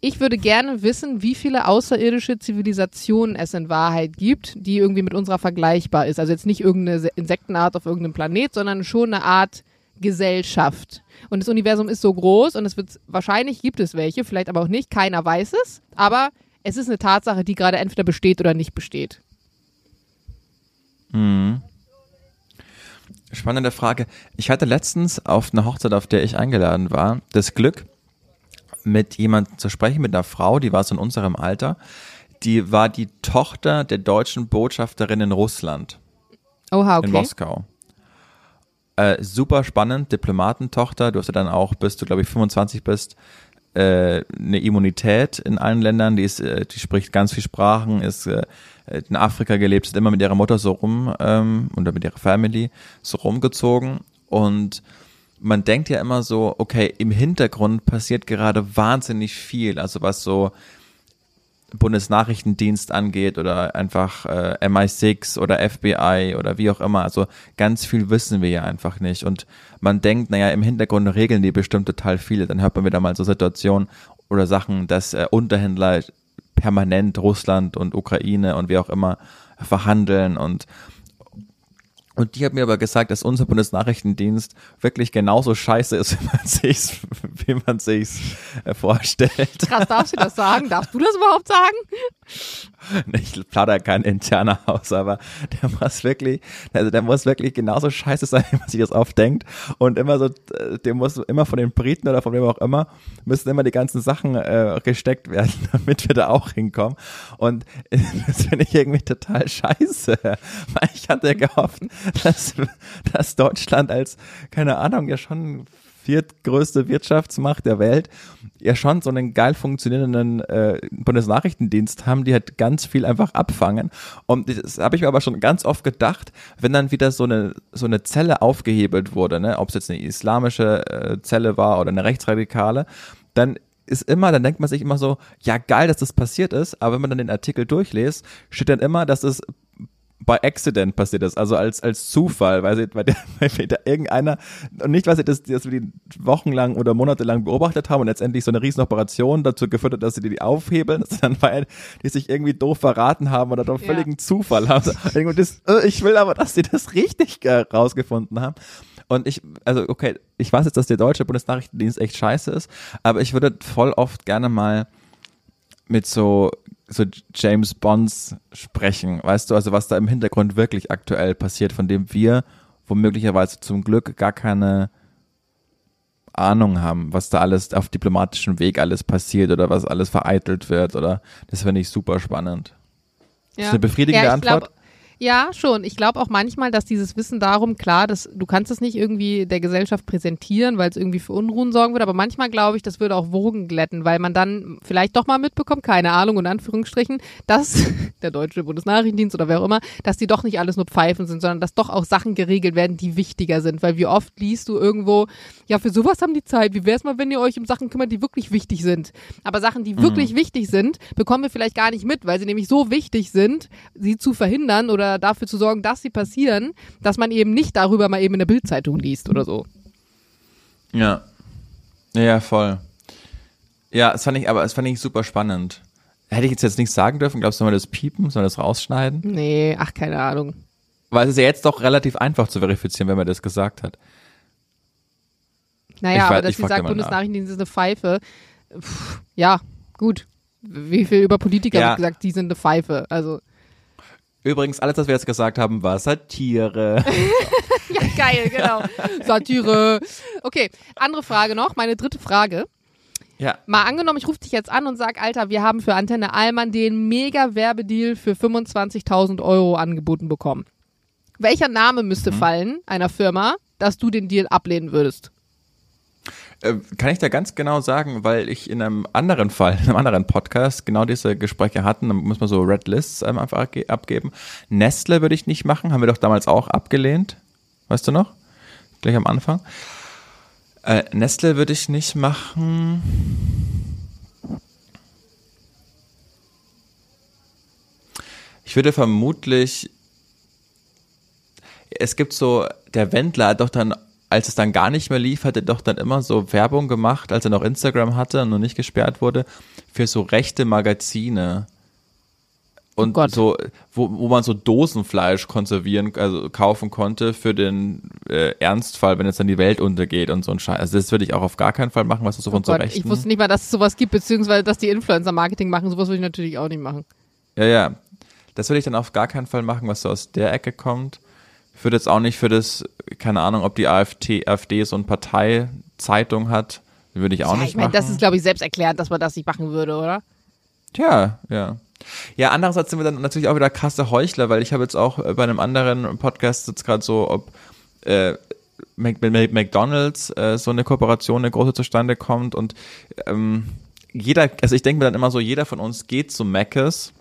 ich würde gerne wissen, wie viele außerirdische Zivilisationen es in Wahrheit gibt, die irgendwie mit unserer vergleichbar ist. Also jetzt nicht irgendeine Se- Insektenart auf irgendeinem Planet, sondern schon eine Art Gesellschaft. Und das Universum ist so groß und es wird wahrscheinlich gibt es welche, vielleicht aber auch nicht. Keiner weiß es, aber es ist eine Tatsache, die gerade entweder besteht oder nicht besteht. Mhm. Spannende Frage. Ich hatte letztens auf einer Hochzeit, auf der ich eingeladen war, das Glück, mit jemandem zu sprechen, mit einer Frau, die war so in unserem Alter. Die war die Tochter der deutschen Botschafterin in Russland, Oha, in okay. Moskau. Äh, super spannend, Diplomatentochter. Du hast ja dann auch, bis du, glaube ich, 25 bist, äh, eine Immunität in allen Ländern. Die, ist, äh, die spricht ganz viel Sprachen, ist äh, in Afrika gelebt, ist immer mit ihrer Mutter so rum ähm, oder mit ihrer Family so rumgezogen. Und man denkt ja immer so, okay, im Hintergrund passiert gerade wahnsinnig viel. Also was so Bundesnachrichtendienst angeht oder einfach äh, MI6 oder FBI oder wie auch immer. Also ganz viel wissen wir ja einfach nicht. Und man denkt, naja, im Hintergrund regeln die bestimmt total viele. Dann hört man wieder mal so Situationen oder Sachen, dass äh, Unterhändler permanent Russland und Ukraine und wie auch immer verhandeln und und die hat mir aber gesagt, dass unser Bundesnachrichtendienst wirklich genauso scheiße ist, wie man sich's, wie man sich's äh, vorstellt. Krass, darfst du das sagen? Darfst du das überhaupt sagen? Ich plaudere kein interner aus, aber der muss wirklich, also der muss wirklich genauso scheiße sein, wie man sich das oft denkt. Und immer so, äh, der muss immer von den Briten oder von wem auch immer, müssen immer die ganzen Sachen äh, gesteckt werden, damit wir da auch hinkommen. Und das finde ich irgendwie total scheiße. Weil ich hatte gehofft, dass, dass Deutschland als, keine Ahnung, ja schon viertgrößte Wirtschaftsmacht der Welt ja schon so einen geil funktionierenden äh, Bundesnachrichtendienst haben, die halt ganz viel einfach abfangen. Und das habe ich mir aber schon ganz oft gedacht, wenn dann wieder so eine so eine Zelle aufgehebelt wurde, ne, ob es jetzt eine islamische äh, Zelle war oder eine rechtsradikale, dann ist immer, dann denkt man sich immer so, ja geil, dass das passiert ist, aber wenn man dann den Artikel durchliest, steht dann immer, dass es bei Accident passiert ist, also als, als Zufall, weil, sie, weil, der, weil da irgendeiner, und nicht, weil sie das, das wir die wochenlang oder monatelang beobachtet haben und letztendlich so eine riesen Operation dazu geführt hat, dass sie die aufhebeln, sondern weil die sich irgendwie doof verraten haben oder doch Ja. völligen Zufall haben. Irgendwie das, äh, ich will aber, dass sie das richtig äh, rausgefunden haben. Und ich, also okay, ich weiß jetzt, dass der deutsche Bundesnachrichtendienst echt scheiße ist, aber ich würde voll oft gerne mal mit so, so James Bonds sprechen, weißt du, also was da im Hintergrund wirklich aktuell passiert, von dem wir womöglicherweise zum Glück gar keine Ahnung haben, was da alles auf diplomatischem Weg alles passiert oder was alles vereitelt wird oder das finde ich super spannend. Ja. Das ist eine befriedigende ja, Antwort. Glaub, ja, schon. Ich glaube auch manchmal, dass dieses Wissen darum, klar, dass du kannst es nicht irgendwie der Gesellschaft präsentieren, weil es irgendwie für Unruhen sorgen würde, aber manchmal glaube ich, das würde auch Wogen glätten, weil man dann vielleicht doch mal mitbekommt, keine Ahnung, in Anführungsstrichen, dass der deutsche Bundesnachrichtendienst oder wer auch immer, dass die doch nicht alles nur Pfeifen sind, sondern dass doch auch Sachen geregelt werden, die wichtiger sind, weil wie oft liest du irgendwo, ja, für sowas haben die Zeit, wie wäre es mal, wenn ihr euch um Sachen kümmert, die wirklich wichtig sind. Aber Sachen, die mhm. wirklich wichtig sind, bekommen wir vielleicht gar nicht mit, weil sie nämlich so wichtig sind, sie zu verhindern oder dafür zu sorgen, dass sie passieren, dass man eben nicht darüber mal eben in der Bildzeitung liest oder so. Ja. Ja, voll. Ja, das fand ich, aber das fand ich super spannend. Hätte ich jetzt, jetzt nichts sagen dürfen, glaubst du, soll man das piepen, soll man das rausschneiden? Nee, ach, keine Ahnung. Weil es ist ja jetzt doch relativ einfach zu verifizieren, wenn man das gesagt hat. Naja, ich aber dass sie sagt, Bundesnachrichtendienst ist eine Pfeife. Pff, ja, gut. Wie viel über Politiker ja. wird gesagt, die sind eine Pfeife. Also. Übrigens, alles, was wir jetzt gesagt haben, war Satire. ja, geil, genau. Satire. Okay, andere Frage noch, meine dritte Frage. Ja. Mal angenommen, ich rufe dich jetzt an und sag, Alter, wir haben für Antenne Allmann den mega Werbedeal für 25.000 Euro angeboten bekommen. Welcher Name müsste mhm. fallen einer Firma, dass du den Deal ablehnen würdest? Äh, kann ich da ganz genau sagen, weil ich in einem anderen Fall, in einem anderen Podcast genau diese Gespräche hatten, da muss man so Red Lists ähm, einfach abgeben. Nestle würde ich nicht machen, haben wir doch damals auch abgelehnt. Weißt du noch? Gleich am Anfang. Äh, Nestle würde ich nicht machen. Ich würde vermutlich, es gibt so, der Wendler hat doch dann als es dann gar nicht mehr lief, hat er doch dann immer so Werbung gemacht, als er noch Instagram hatte und noch nicht gesperrt wurde, für so rechte Magazine. Und oh so, wo, wo man so Dosenfleisch konservieren, also kaufen konnte für den äh, Ernstfall, wenn jetzt dann die Welt untergeht und so ein Scheiß. Also das würde ich auch auf gar keinen Fall machen, was du so oh von Gott, so rechten. Ich wusste nicht mal, dass es sowas gibt, beziehungsweise dass die Influencer Marketing machen. Sowas würde ich natürlich auch nicht machen. Ja, ja. Das würde ich dann auf gar keinen Fall machen, was so aus der Ecke kommt. Ich würde jetzt auch nicht für das, keine Ahnung, ob die AfD, AfD so eine Parteizeitung hat, würde ich auch ja, nicht ich mein, machen. Das ist, glaube ich, selbst erklärt, dass man das nicht machen würde, oder? Tja, ja. Ja, andererseits sind wir dann natürlich auch wieder krasse Heuchler, weil ich habe jetzt auch äh, bei einem anderen Podcast jetzt gerade so, ob äh, mit McDonalds äh, so eine Kooperation, eine große zustande kommt und ähm, jeder, also ich denke mir dann immer so, jeder von uns geht zu Mc's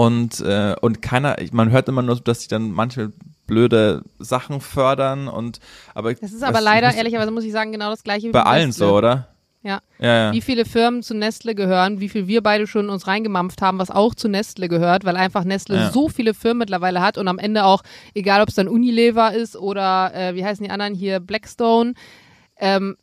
und, äh, und keiner, man hört immer nur, dass sie dann manche blöde Sachen fördern und aber das ist aber leider ehrlicherweise muss ich sagen genau das gleiche wie bei allen so oder ja. Ja, ja. Wie viele Firmen zu Nestle gehören, wie viel wir beide schon uns reingemampft haben, was auch zu Nestle gehört, weil einfach Nestle ja. so viele Firmen mittlerweile hat und am Ende auch, egal ob es dann Unilever ist oder äh, wie heißen die anderen hier, Blackstone, ähm,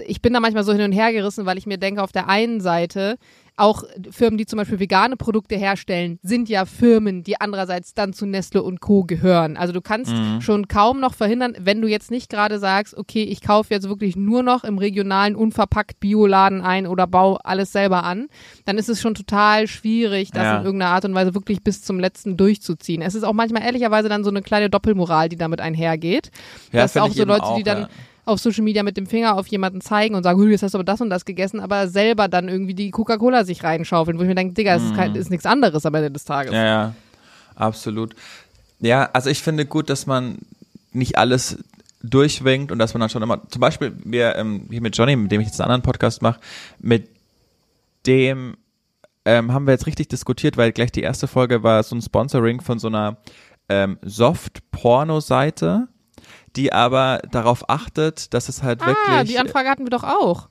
ich bin da manchmal so hin und her gerissen, weil ich mir denke, auf der einen Seite, auch Firmen, die zum Beispiel vegane Produkte herstellen, sind ja Firmen, die andererseits dann zu Nestle und Co. gehören. Also du kannst mhm. schon kaum noch verhindern, wenn du jetzt nicht gerade sagst, okay, ich kaufe jetzt wirklich nur noch im regionalen unverpackt Bioladen ein oder baue alles selber an, dann ist es schon total schwierig, das ja. in irgendeiner Art und Weise wirklich bis zum letzten durchzuziehen. Es ist auch manchmal ehrlicherweise dann so eine kleine Doppelmoral, die damit einhergeht. Ja, dass auch so Leute, auch, die dann ja auf Social Media mit dem Finger auf jemanden zeigen und sagen, jetzt hast du aber das und das gegessen, aber selber dann irgendwie die Coca-Cola sich reinschaufeln, wo ich mir denke, Digga, es ist, ist nichts anderes am Ende des Tages. Ja, ja, absolut. Ja, also ich finde gut, dass man nicht alles durchwinkt und dass man dann schon immer, zum Beispiel wir ähm, hier mit Johnny, mit dem ich jetzt einen anderen Podcast mache, mit dem ähm, haben wir jetzt richtig diskutiert, weil gleich die erste Folge war so ein Sponsoring von so einer ähm, Soft-Porno-Seite die aber darauf achtet, dass es halt ah, wirklich. Ah, die Anfrage hatten wir doch auch.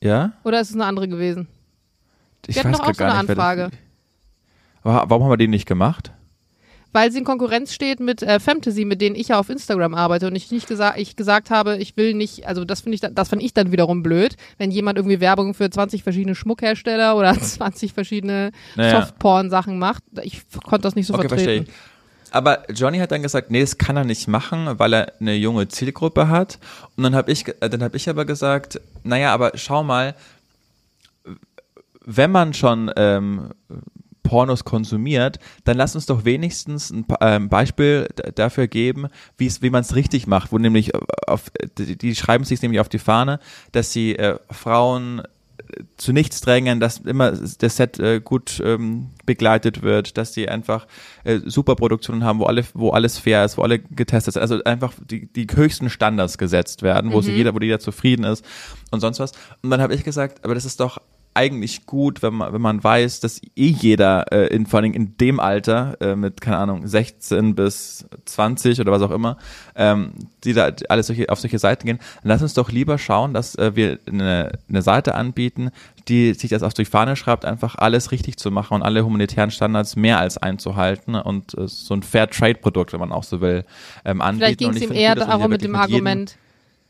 Ja? Oder ist es eine andere gewesen? Ich wir hatten doch auch so eine nicht, Anfrage. Aber warum haben wir die nicht gemacht? Weil sie in Konkurrenz steht mit äh, Fantasy, mit denen ich ja auf Instagram arbeite und ich nicht gesagt, ich gesagt habe, ich will nicht, also das finde ich, das fand ich dann wiederum blöd, wenn jemand irgendwie Werbung für 20 verschiedene Schmuckhersteller oder 20 verschiedene naja. Softporn-Sachen macht. Ich konnte das nicht so okay, vertreten. Verstehe. Aber Johnny hat dann gesagt, nee, das kann er nicht machen, weil er eine junge Zielgruppe hat. Und dann habe ich, äh, dann habe ich aber gesagt, naja, aber schau mal, wenn man schon ähm, Pornos konsumiert, dann lass uns doch wenigstens ein ähm, Beispiel dafür geben, wie es, wie man es richtig macht, wo nämlich auf, die, die schreiben sich nämlich auf die Fahne, dass sie äh, Frauen zu nichts drängen, dass immer das Set äh, gut ähm, begleitet wird, dass die einfach äh, super Produktionen haben, wo alle, wo alles fair ist, wo alle getestet sind, also einfach die, die höchsten Standards gesetzt werden, wo mhm. sich jeder, wo jeder zufrieden ist und sonst was. Und dann habe ich gesagt, aber das ist doch eigentlich gut, wenn man, wenn man weiß, dass eh jeder, äh, in, vor allem in dem Alter, äh, mit, keine Ahnung, 16 bis 20 oder was auch immer, ähm, die da alles solche, auf solche Seiten gehen, dann lass uns doch lieber schauen, dass äh, wir eine, eine Seite anbieten, die sich das auf die Fahne schreibt, einfach alles richtig zu machen und alle humanitären Standards mehr als einzuhalten und äh, so ein Fair Trade Produkt, wenn man auch so will, ähm, anbieten. Vielleicht ging es ihm eher darum mit dem Argument,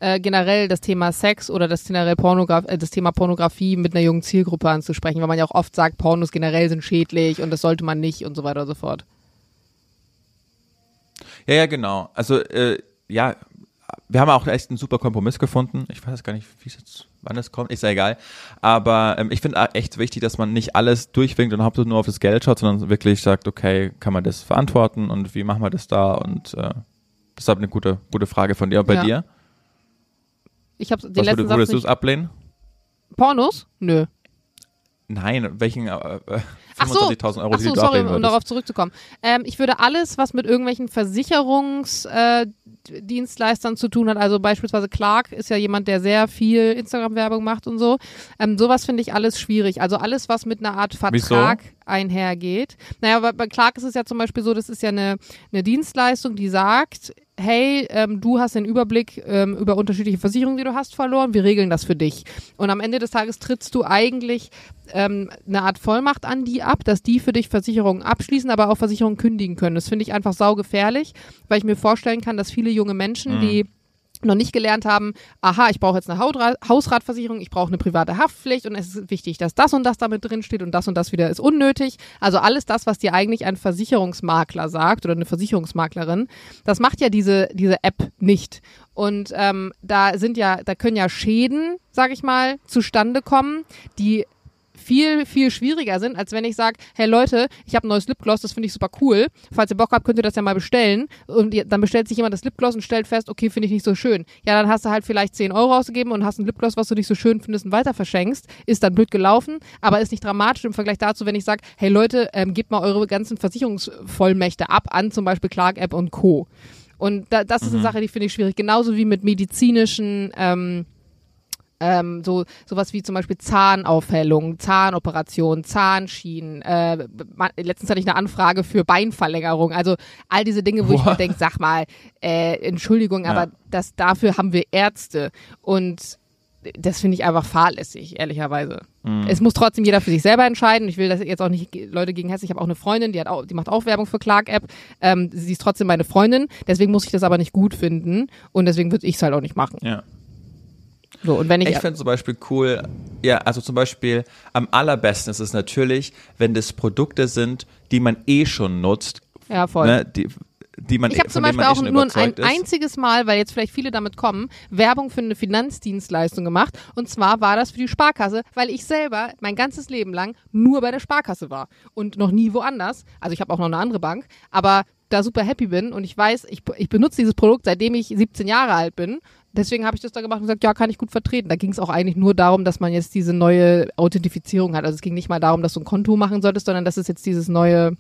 äh, generell das Thema Sex oder das, generell Pornograf äh, das Thema Pornografie mit einer jungen Zielgruppe anzusprechen, weil man ja auch oft sagt, Pornos generell sind schädlich und das sollte man nicht und so weiter und so fort. Ja, ja, genau. Also, äh, ja, wir haben auch echt einen super Kompromiss gefunden. Ich weiß gar nicht, wie es jetzt, wann es kommt, ist ja egal. Aber ähm, ich finde echt wichtig, dass man nicht alles durchwinkt und hauptsächlich nur auf das Geld schaut, sondern wirklich sagt, okay, kann man das verantworten und wie machen wir das da? Und äh, deshalb eine gute, gute Frage von dir. Und bei ja. dir? Ich habe den Was letzten würdest du es ablehnen? Pornos? Nö. Nein, welchen äh, 25.000 äh, Euro, ach so, die du sorry, um darauf zurückzukommen. Ähm, ich würde alles, was mit irgendwelchen Versicherungsdienstleistern äh, zu tun hat, also beispielsweise Clark ist ja jemand, der sehr viel Instagram-Werbung macht und so. Ähm, sowas finde ich alles schwierig. Also alles, was mit einer Art Vertrag Wieso? einhergeht. Naja, bei, bei Clark ist es ja zum Beispiel so, das ist ja eine, eine Dienstleistung, die sagt, hey, ähm, du hast den Überblick ähm, über unterschiedliche Versicherungen, die du hast, verloren, wir regeln das für dich. Und am Ende des Tages trittst du eigentlich ähm, eine Art Vollmacht an die ab, dass die für dich Versicherungen abschließen, aber auch Versicherungen kündigen können. Das finde ich einfach saugefährlich, weil ich mir vorstellen kann, dass viele junge Menschen, mhm. die noch nicht gelernt haben, aha, ich brauche jetzt eine Hausratversicherung, ich brauche eine private Haftpflicht und es ist wichtig, dass das und das damit drin steht und das und das wieder ist unnötig. Also alles das, was dir eigentlich ein Versicherungsmakler sagt oder eine Versicherungsmaklerin, das macht ja diese, diese App nicht. Und ähm, da sind ja, da können ja Schäden, sage ich mal, zustande kommen, die viel, viel schwieriger sind, als wenn ich sage, hey Leute, ich habe ein neues Lipgloss, das finde ich super cool. Falls ihr Bock habt, könnt ihr das ja mal bestellen. Und dann bestellt sich jemand das Lipgloss und stellt fest, okay, finde ich nicht so schön. Ja, dann hast du halt vielleicht 10 Euro ausgegeben und hast ein Lipgloss, was du nicht so schön findest und weiter verschenkst. Ist dann blöd gelaufen, aber ist nicht dramatisch im Vergleich dazu, wenn ich sage, hey Leute, ähm, gebt mal eure ganzen Versicherungsvollmächte ab an zum Beispiel Clark App und Co. Und da, das ist eine mhm. Sache, die finde ich schwierig. Genauso wie mit medizinischen ähm, ähm, so sowas wie zum Beispiel Zahnaufhellung, Zahnoperation, Zahnschienen. Äh, letztens hatte ich eine Anfrage für Beinverlängerung. Also all diese Dinge, wo What? ich mir denke, sag mal, äh, Entschuldigung, ja. aber das dafür haben wir Ärzte und das finde ich einfach fahrlässig, ehrlicherweise. Mhm. Es muss trotzdem jeder für sich selber entscheiden. Ich will das jetzt auch nicht Leute gegen Hessen. Ich habe auch eine Freundin, die, hat auch, die macht auch Werbung für Clark App. Ähm, sie ist trotzdem meine Freundin. Deswegen muss ich das aber nicht gut finden. Und deswegen würde ich es halt auch nicht machen. Ja. So, und wenn ich ich finde zum Beispiel cool, ja, also zum Beispiel am allerbesten ist es natürlich, wenn das Produkte sind, die man eh schon nutzt. Ja, voll. Ne, die, die man, ich habe zum Beispiel eh auch nur ein einziges Mal, weil jetzt vielleicht viele damit kommen, Werbung für eine Finanzdienstleistung gemacht. Und zwar war das für die Sparkasse, weil ich selber mein ganzes Leben lang nur bei der Sparkasse war und noch nie woanders. Also ich habe auch noch eine andere Bank, aber da super happy bin und ich weiß, ich, ich benutze dieses Produkt, seitdem ich 17 Jahre alt bin deswegen habe ich das da gemacht und gesagt, ja, kann ich gut vertreten. Da ging es auch eigentlich nur darum, dass man jetzt diese neue Authentifizierung hat. Also es ging nicht mal darum, dass du ein Konto machen solltest, sondern dass es jetzt dieses neue,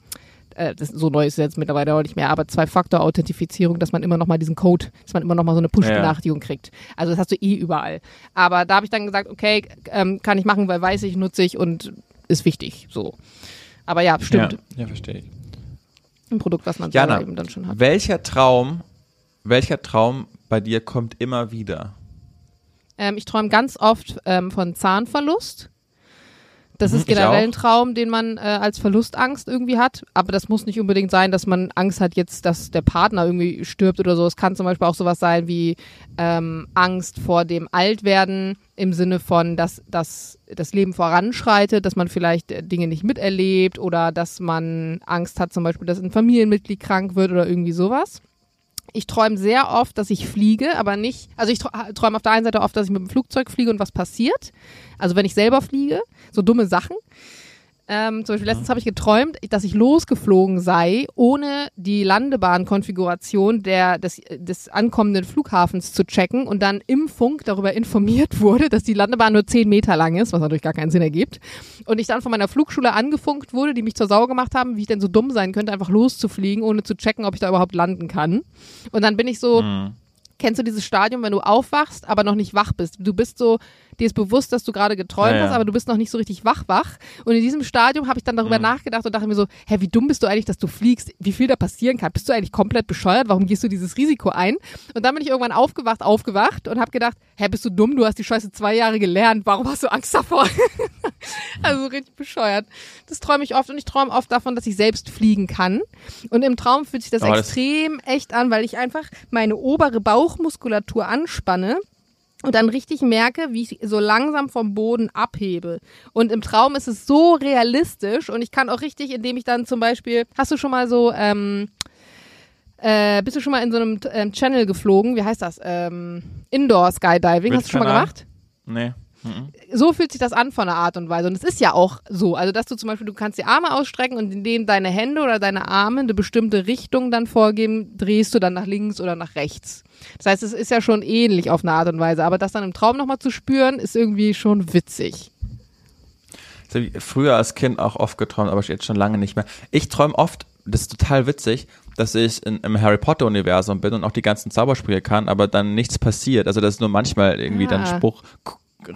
äh, das, so neu ist es jetzt mittlerweile auch nicht mehr, aber Zwei-Faktor-Authentifizierung, dass man immer noch mal diesen Code, dass man immer noch mal so eine Push-Benachrichtigung ja. kriegt. Also das hast du eh überall. Aber da habe ich dann gesagt, okay, ähm, kann ich machen, weil weiß ich, nutze ich und ist wichtig. So. Aber ja, stimmt. Ja, ja verstehe ich. Ein Produkt, was man Jana, eben dann schon hat. Welcher Traum, welcher Traum bei dir kommt immer wieder? Ähm, ich träume ganz oft ähm, von Zahnverlust. Das mhm, ist generell ein Traum, den man äh, als Verlustangst irgendwie hat. Aber das muss nicht unbedingt sein, dass man Angst hat jetzt, dass der Partner irgendwie stirbt oder so. Es kann zum Beispiel auch sowas sein wie ähm, Angst vor dem Altwerden im Sinne von, dass, dass das Leben voranschreitet, dass man vielleicht äh, Dinge nicht miterlebt oder dass man Angst hat zum Beispiel, dass ein Familienmitglied krank wird oder irgendwie sowas. Ich träume sehr oft, dass ich fliege, aber nicht, also ich träume auf der einen Seite oft, dass ich mit dem Flugzeug fliege und was passiert. Also wenn ich selber fliege, so dumme Sachen. Ähm, zum Beispiel letztens habe ich geträumt, dass ich losgeflogen sei, ohne die Landebahnkonfiguration der, des, des ankommenden Flughafens zu checken und dann im Funk darüber informiert wurde, dass die Landebahn nur 10 Meter lang ist, was natürlich gar keinen Sinn ergibt. Und ich dann von meiner Flugschule angefunkt wurde, die mich zur Sau gemacht haben, wie ich denn so dumm sein könnte, einfach loszufliegen, ohne zu checken, ob ich da überhaupt landen kann. Und dann bin ich so, mhm. Kennst du dieses Stadium, wenn du aufwachst, aber noch nicht wach bist? Du bist so, dir ist bewusst, dass du gerade geträumt ja, ja. hast, aber du bist noch nicht so richtig wach-wach. Und in diesem Stadium habe ich dann darüber mhm. nachgedacht und dachte mir so, hä, wie dumm bist du eigentlich, dass du fliegst? Wie viel da passieren kann? Bist du eigentlich komplett bescheuert? Warum gehst du dieses Risiko ein? Und dann bin ich irgendwann aufgewacht, aufgewacht und habe gedacht, hä, bist du dumm? Du hast die Scheiße zwei Jahre gelernt. Warum hast du Angst davor? also richtig bescheuert. Das träume ich oft und ich träume oft davon, dass ich selbst fliegen kann. Und im Traum fühlt sich das aber extrem das echt an, weil ich einfach meine obere Bauchmuskulatur anspanne und dann richtig merke, wie ich so langsam vom Boden abhebe. Und im Traum ist es so realistisch und ich kann auch richtig, indem ich dann zum Beispiel, hast du schon mal so, ähm, äh, bist du schon mal in so einem ähm, Channel geflogen? Wie heißt das? Ähm, Indoor Skydiving. Hast du schon mal gemacht? Nee. Mhm. So fühlt sich das an von der Art und Weise. Und es ist ja auch so. Also, dass du zum Beispiel, du kannst die Arme ausstrecken und indem deine Hände oder deine Arme eine bestimmte Richtung dann vorgeben, drehst du dann nach links oder nach rechts. Das heißt, es ist ja schon ähnlich auf eine Art und Weise, aber das dann im Traum nochmal zu spüren, ist irgendwie schon witzig. Das habe ich früher als Kind auch oft geträumt, aber jetzt schon lange nicht mehr. Ich träume oft, das ist total witzig, dass ich in, im Harry Potter Universum bin und auch die ganzen Zaubersprüche kann, aber dann nichts passiert. Also dass nur manchmal irgendwie ah. dann Spruch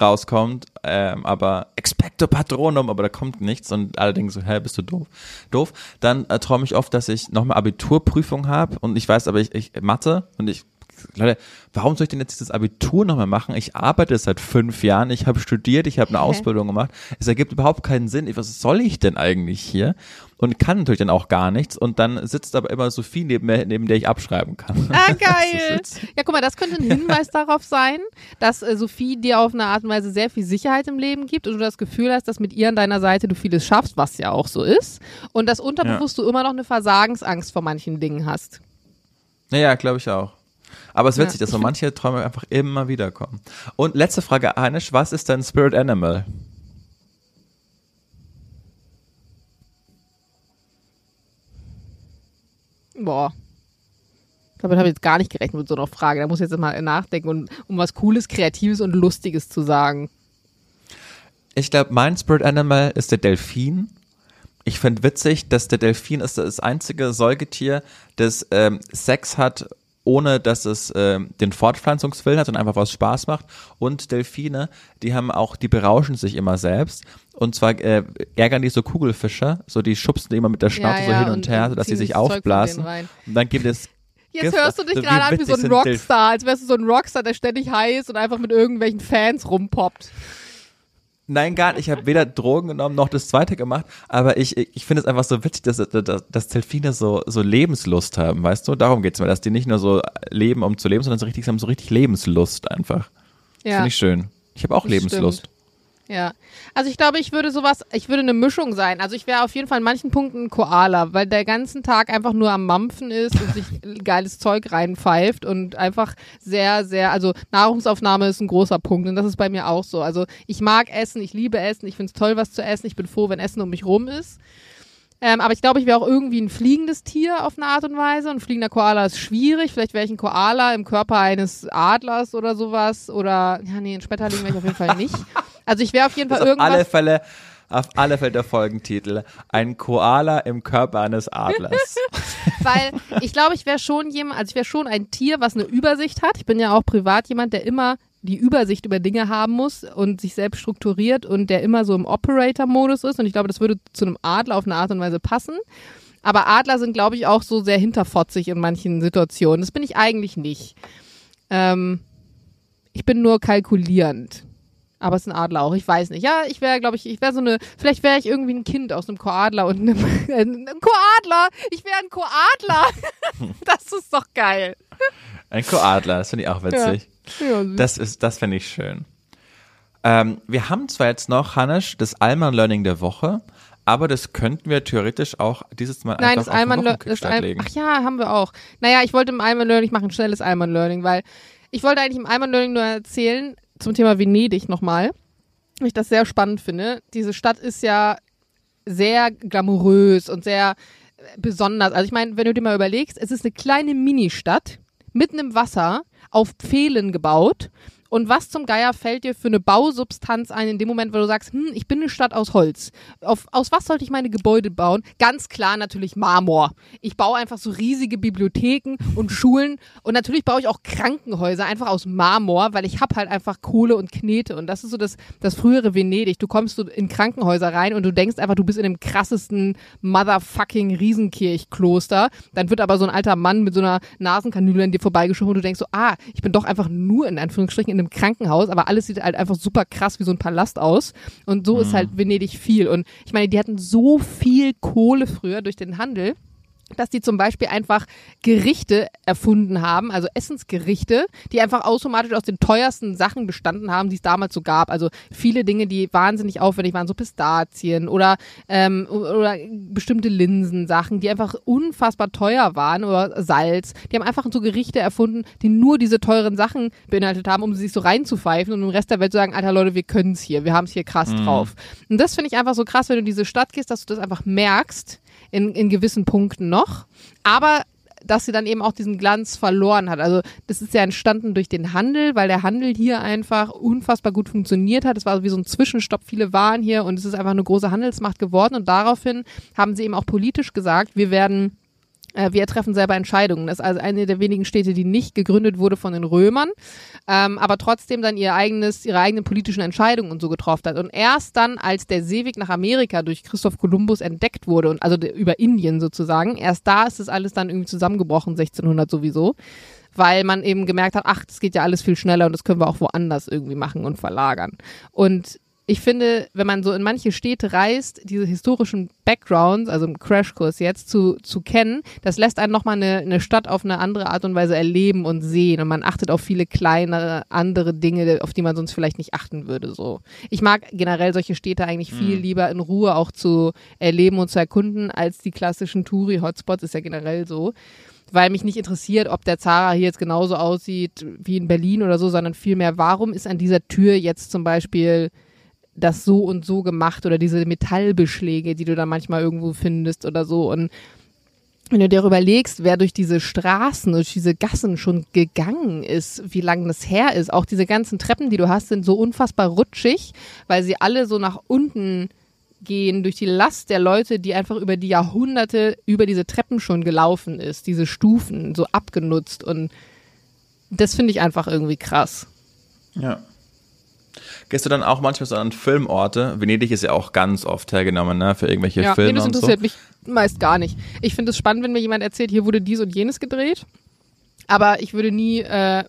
rauskommt, ähm, aber expecto patronum, aber da kommt nichts und alle denken so, hä, bist du doof? Doof. Dann äh, träume ich oft, dass ich nochmal Abiturprüfung habe und ich weiß aber, ich, ich Mathe und ich Leute, warum soll ich denn jetzt dieses Abitur nochmal machen? Ich arbeite seit fünf Jahren, ich habe studiert, ich habe eine okay. Ausbildung gemacht. Es ergibt überhaupt keinen Sinn. Was soll ich denn eigentlich hier? Und kann natürlich dann auch gar nichts. Und dann sitzt aber immer Sophie neben mir, neben der ich abschreiben kann. Ah, geil. ja, guck mal, das könnte ein Hinweis darauf sein, dass äh, Sophie dir auf eine Art und Weise sehr viel Sicherheit im Leben gibt und du das Gefühl hast, dass mit ihr an deiner Seite du vieles schaffst, was ja auch so ist. Und dass unterbewusst ja. du immer noch eine Versagensangst vor manchen Dingen hast. Naja, glaube ich auch. Aber es ist witzig, ja. dass so manche Träume einfach immer wieder kommen. Und letzte Frage, Heinisch, was ist dein Spirit Animal? Boah. Damit habe ich jetzt gar nicht gerechnet mit so einer Frage. Da muss ich jetzt mal nachdenken, und, um was Cooles, Kreatives und Lustiges zu sagen. Ich glaube, mein Spirit Animal ist der Delfin. Ich finde witzig, dass der Delfin ist das einzige Säugetier, das ähm, Sex hat ohne dass es äh, den Fortpflanzungswillen hat und einfach was Spaß macht. Und Delfine, die haben auch, die berauschen sich immer selbst. Und zwar äh, ärgern die so Kugelfischer, so die schubsen die immer mit der Schnauze ja, ja, so hin und, und her, sodass sie sich aufblasen. Und dann gibt es Jetzt hörst du dich so gerade an wie so ein Rockstar, als wärst du so ein Rockstar, der ständig heiß und einfach mit irgendwelchen Fans rumpoppt. Nein, gar nicht. Ich habe weder Drogen genommen noch das zweite gemacht, aber ich, ich finde es einfach so witzig, dass, dass, dass Delfine so, so Lebenslust haben, weißt du? Darum geht es mir, dass die nicht nur so leben, um zu leben, sondern so richtig, sie haben so richtig Lebenslust einfach. Ja. Finde ich schön. Ich habe auch das Lebenslust. Stimmt. Ja. Also ich glaube, ich würde sowas, ich würde eine Mischung sein. Also ich wäre auf jeden Fall in manchen Punkten ein Koala, weil der ganzen Tag einfach nur am Mampfen ist und sich geiles Zeug reinpfeift und einfach sehr, sehr, also Nahrungsaufnahme ist ein großer Punkt und das ist bei mir auch so. Also ich mag Essen, ich liebe Essen, ich finde es toll, was zu essen, ich bin froh, wenn Essen um mich rum ist. Ähm, aber ich glaube, ich wäre auch irgendwie ein fliegendes Tier auf eine Art und Weise. Ein fliegender Koala ist schwierig. Vielleicht wäre ich ein Koala im Körper eines Adlers oder sowas. Oder, ja, nee, ein Schmetterling wäre ich auf jeden Fall nicht. Also ich wäre auf jeden Fall das irgendwas. Auf alle Fälle, auf alle Fälle der Folgentitel. Ein Koala im Körper eines Adlers. Weil ich glaube, ich wäre schon jemand, also ich wäre schon ein Tier, was eine Übersicht hat. Ich bin ja auch privat jemand, der immer die Übersicht über Dinge haben muss und sich selbst strukturiert und der immer so im Operator-Modus ist. Und ich glaube, das würde zu einem Adler auf eine Art und Weise passen. Aber Adler sind, glaube ich, auch so sehr hinterfotzig in manchen Situationen. Das bin ich eigentlich nicht. Ähm, ich bin nur kalkulierend. Aber es ist ein Adler auch, ich weiß nicht. Ja, ich wäre, glaube ich, ich wäre so eine, vielleicht wäre ich irgendwie ein Kind aus einem Koadler und einem, äh, ein Koadler! Ich wäre ein Koadler! das ist doch geil. Ein Koadler, das finde ich auch witzig. Ja. Ja, das ist, das finde ich schön. Ähm, wir haben zwar jetzt noch, Hannes, das Alman Learning der Woche, Aber das könnten wir theoretisch auch dieses Mal Nein, einfach das Alman Learning. Wochenkickstart legen. Ach ja, haben wir auch. Naja, ich wollte im Alman Learning machen, ein schnelles Alman Learning, weil ich wollte eigentlich im Alman Learning nur erzählen zum Thema Venedig nochmal, weil ich das sehr spannend finde. Diese Stadt ist ja sehr glamourös und sehr besonders. Also ich meine, wenn du dir mal überlegst, es ist eine kleine Ministadt mitten im Wasser auf Pfählen gebaut. Und was zum Geier fällt dir für eine Bausubstanz ein in dem Moment, wo du sagst, hm, ich bin eine Stadt aus Holz. Auf, aus was sollte ich meine Gebäude bauen? Ganz klar natürlich Marmor. Ich baue einfach so riesige Bibliotheken und Schulen und natürlich baue ich auch Krankenhäuser einfach aus Marmor, weil ich hab halt einfach Kohle und Knete und das ist so das, das frühere Venedig. Du kommst so in Krankenhäuser rein und du denkst einfach, du bist in dem krassesten motherfucking Riesenkirchkloster. Dann wird aber so ein alter Mann mit so einer Nasenkanüle an dir vorbeigeschoben und du denkst so, ah, ich bin doch einfach nur in Anführungsstrichen in einem Krankenhaus, aber alles sieht halt einfach super krass wie so ein Palast aus. Und so ist halt Venedig viel. Und ich meine, die hatten so viel Kohle früher durch den Handel dass die zum Beispiel einfach Gerichte erfunden haben, also Essensgerichte, die einfach automatisch aus den teuersten Sachen bestanden haben, die es damals so gab. Also viele Dinge, die wahnsinnig aufwendig waren, so Pistazien oder, ähm, oder bestimmte Linsensachen, die einfach unfassbar teuer waren oder Salz. Die haben einfach so Gerichte erfunden, die nur diese teuren Sachen beinhaltet haben, um sich so reinzupfeifen und im Rest der Welt zu sagen, alter Leute, wir können es hier, wir haben es hier krass drauf. Und das finde ich einfach so krass, wenn du in diese Stadt gehst, dass du das einfach merkst, in, in gewissen Punkten noch. Aber dass sie dann eben auch diesen Glanz verloren hat. Also das ist ja entstanden durch den Handel, weil der Handel hier einfach unfassbar gut funktioniert hat. Es war wie so ein Zwischenstopp, viele waren hier und es ist einfach eine große Handelsmacht geworden. Und daraufhin haben sie eben auch politisch gesagt, wir werden wir treffen selber Entscheidungen. Das ist also eine der wenigen Städte, die nicht gegründet wurde von den Römern, ähm, aber trotzdem dann ihr eigenes, ihre eigenen politischen Entscheidungen und so getroffen hat. Und erst dann, als der Seeweg nach Amerika durch Christoph Kolumbus entdeckt wurde und also über Indien sozusagen, erst da ist das alles dann irgendwie zusammengebrochen, 1600 sowieso. Weil man eben gemerkt hat, ach, das geht ja alles viel schneller und das können wir auch woanders irgendwie machen und verlagern. Und ich finde, wenn man so in manche Städte reist, diese historischen Backgrounds, also im Crashkurs jetzt, zu, zu kennen, das lässt einen nochmal eine, eine Stadt auf eine andere Art und Weise erleben und sehen. Und man achtet auf viele kleinere, andere Dinge, auf die man sonst vielleicht nicht achten würde. So. Ich mag generell solche Städte eigentlich viel lieber in Ruhe auch zu erleben und zu erkunden, als die klassischen Touri-Hotspots, ist ja generell so weil mich nicht interessiert, ob der Zara hier jetzt genauso aussieht wie in Berlin oder so, sondern vielmehr, warum ist an dieser Tür jetzt zum Beispiel das so und so gemacht oder diese Metallbeschläge, die du dann manchmal irgendwo findest oder so. Und wenn du dir überlegst, wer durch diese Straßen, durch diese Gassen schon gegangen ist, wie lange das her ist, auch diese ganzen Treppen, die du hast, sind so unfassbar rutschig, weil sie alle so nach unten gehen durch die Last der Leute, die einfach über die Jahrhunderte über diese Treppen schon gelaufen ist, diese Stufen so abgenutzt und das finde ich einfach irgendwie krass. Ja. Gehst du dann auch manchmal so an Filmorte? Venedig ist ja auch ganz oft hergenommen, ne, für irgendwelche Ja, nee, Filme das und so. interessiert mich meist gar nicht. Ich finde es spannend, wenn mir jemand erzählt, hier wurde dies und jenes gedreht. Aber ich würde nie, äh,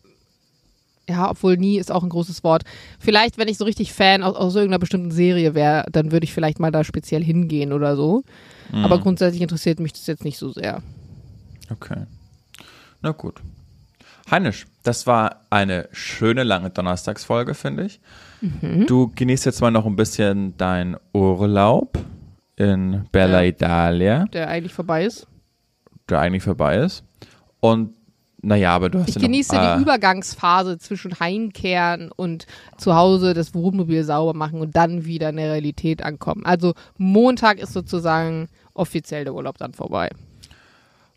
ja, obwohl nie ist auch ein großes Wort. Vielleicht, wenn ich so richtig Fan aus, aus irgendeiner bestimmten Serie wäre, dann würde ich vielleicht mal da speziell hingehen oder so. Mhm. Aber grundsätzlich interessiert mich das jetzt nicht so sehr. Okay. Na gut. Heinisch, das war eine schöne lange Donnerstagsfolge, finde ich. Mhm. Du genießt jetzt mal noch ein bisschen dein Urlaub in Bella Ja. Italia, Der eigentlich vorbei ist. der eigentlich vorbei ist. Und naja, aber du hast Ich ja noch, genieße äh, die Übergangsphase zwischen Heimkehren und zu Hause das Wohnmobil sauber machen und dann wieder in der Realität ankommen. Also Montag ist sozusagen offiziell der Urlaub dann vorbei.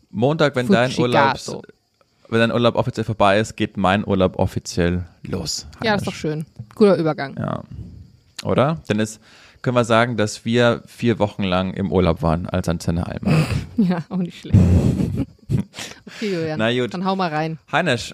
Montag, wenn dein Urlaub, Fujigato. Wenn dein Urlaub offiziell vorbei ist, geht mein Urlaub offiziell los. Ja, das ist doch schön. Guter Übergang. Ja. Oder? Denn es können wir sagen, dass wir vier Wochen lang im Urlaub waren als Antenne Alma. Ja, auch nicht schlecht. okay, Julian. Na gut. Dann hau mal rein. Heinisch,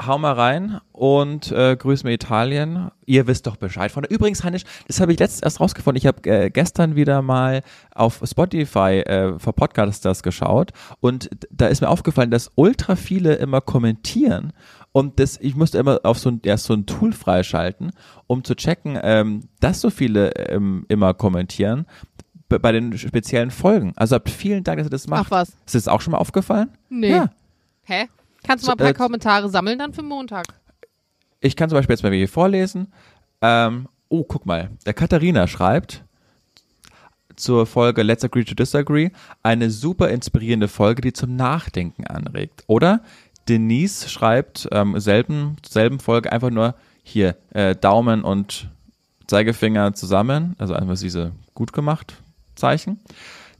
hau mal rein und äh, grüß mir Italien. Ihr wisst doch Bescheid von. Übrigens, Heinisch, das habe ich letztens erst rausgefunden. Ich habe äh, gestern wieder mal auf Spotify äh, für Podcasters geschaut und da ist mir aufgefallen, dass ultra viele immer kommentieren und das, ich musste immer auf so ein, erst so ein Tool freischalten, um zu checken, ähm, dass so viele ähm, immer kommentieren bei den speziellen Folgen. Also habt vielen Dank, dass ihr das macht. Ach was. Ist das auch schon mal aufgefallen? Nee. Ja. Hä? Kannst du mal ein paar äh, Kommentare sammeln dann für Montag? Ich kann zum Beispiel jetzt mal hier vorlesen. Ähm, oh, guck mal. Der Katharina schreibt, zur Folge Let's Agree to Disagree. Eine super inspirierende Folge, die zum Nachdenken anregt. Oder Denise schreibt ähm, selben, selben Folge einfach nur hier äh, Daumen und Zeigefinger zusammen, also einfach diese gut gemacht Zeichen.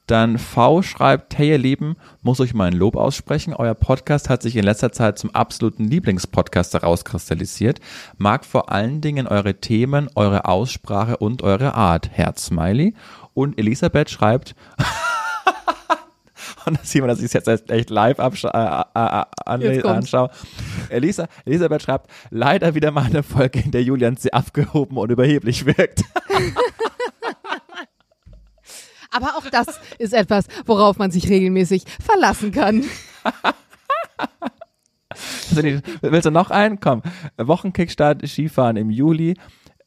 Dann V schreibt, hey ihr Lieben, muss euch mal ein Lob aussprechen. Euer Podcast hat sich in letzter Zeit zum absoluten Lieblingspodcast herauskristallisiert. Mag vor allen Dingen eure Themen, eure Aussprache und eure Art. Herz Smiley. Und Elisabeth schreibt, und das sieht man, dass ich es jetzt echt live äh, äh, äh, anschaue. Elisa, Elisabeth schreibt, leider wieder mal eine Folge, in der Julian sehr abgehoben und überheblich wirkt. Aber auch das ist etwas, worauf man sich regelmäßig verlassen kann. Willst du noch einen? Komm. Wochenkickstart Skifahren im Juli.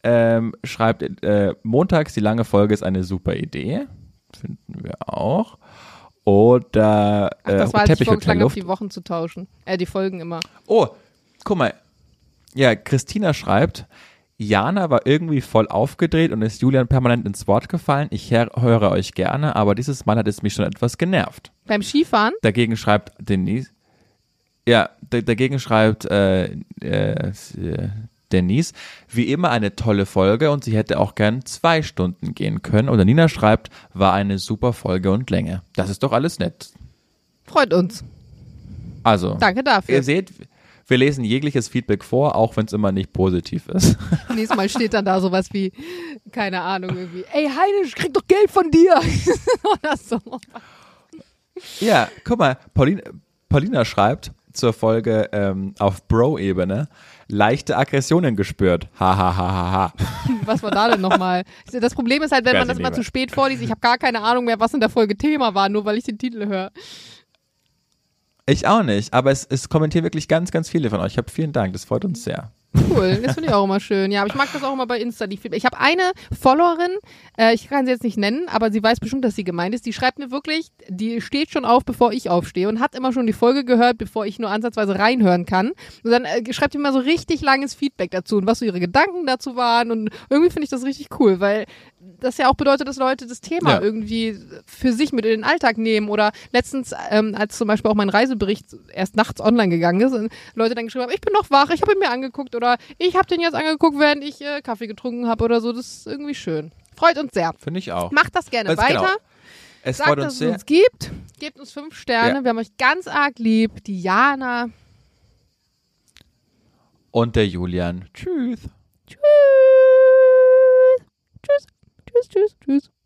Ähm, schreibt äh, montags die lange Folge ist eine super Idee. Finden wir auch. Oder äh, Ach, das war, als ich habe, die Wochen zu tauschen. Äh, die Folgen immer. Oh, guck mal. Ja, Christina schreibt, Jana war irgendwie voll aufgedreht und ist Julian permanent ins Wort gefallen. Ich höre euch gerne, aber dieses Mal hat es mich schon etwas genervt. Beim Skifahren? Dagegen schreibt Denise. Ja, dagegen schreibt äh, äh, Denise, wie immer eine tolle Folge und sie hätte auch gern zwei Stunden gehen können. Oder Nina schreibt, war eine super Folge und Länge. Das ist doch alles nett. Freut uns. Also, danke dafür. Ihr seht, wir lesen jegliches Feedback vor, auch wenn es immer nicht positiv ist. Nächstes Mal steht dann da sowas wie, keine Ahnung, irgendwie, ey Heine, ich krieg doch Geld von dir. Oder so. Ja, guck mal, Paulina, Paulina schreibt zur Folge ähm, auf Bro-Ebene, leichte Aggressionen gespürt. Ha, ha, ha, ha, ha. Was war da denn nochmal? Das Problem ist halt, wenn man das mal zu spät vorliest, ich habe gar keine Ahnung mehr, was in der Folge Thema war, nur weil ich den Titel höre. Ich auch nicht, aber es, es kommentieren wirklich ganz, ganz viele von euch. Ich habe vielen Dank, das freut uns sehr. Cool, das finde ich auch immer schön. Ja, aber ich mag das auch immer bei Insta. Die ich habe eine Followerin, äh, ich kann sie jetzt nicht nennen, aber sie weiß bestimmt, dass sie gemeint ist. Die schreibt mir wirklich, die steht schon auf, bevor ich aufstehe und hat immer schon die Folge gehört, bevor ich nur ansatzweise reinhören kann. Und dann äh, schreibt die immer so richtig langes Feedback dazu und was so ihre Gedanken dazu waren. Und irgendwie finde ich das richtig cool, weil das ja auch bedeutet, dass Leute das Thema ja. irgendwie für sich mit in den Alltag nehmen. Oder letztens, ähm, als zum Beispiel auch mein Reisebericht erst nachts online gegangen ist und Leute dann geschrieben haben, ich bin noch wach, ich habe ihn mir angeguckt oder ich habe den jetzt angeguckt, während ich äh, Kaffee getrunken habe oder so. Das ist irgendwie schön. Freut uns sehr. Finde ich auch. Macht das gerne weiter. Genau. Es Sagt, freut uns dass sehr. es uns gibt. Gebt uns fünf Sterne. Ja. Wir haben euch ganz arg lieb. Diana. Und der Julian. Tschüss. Tschüss. Tschüss. Tschüss, tschüss, tschüss.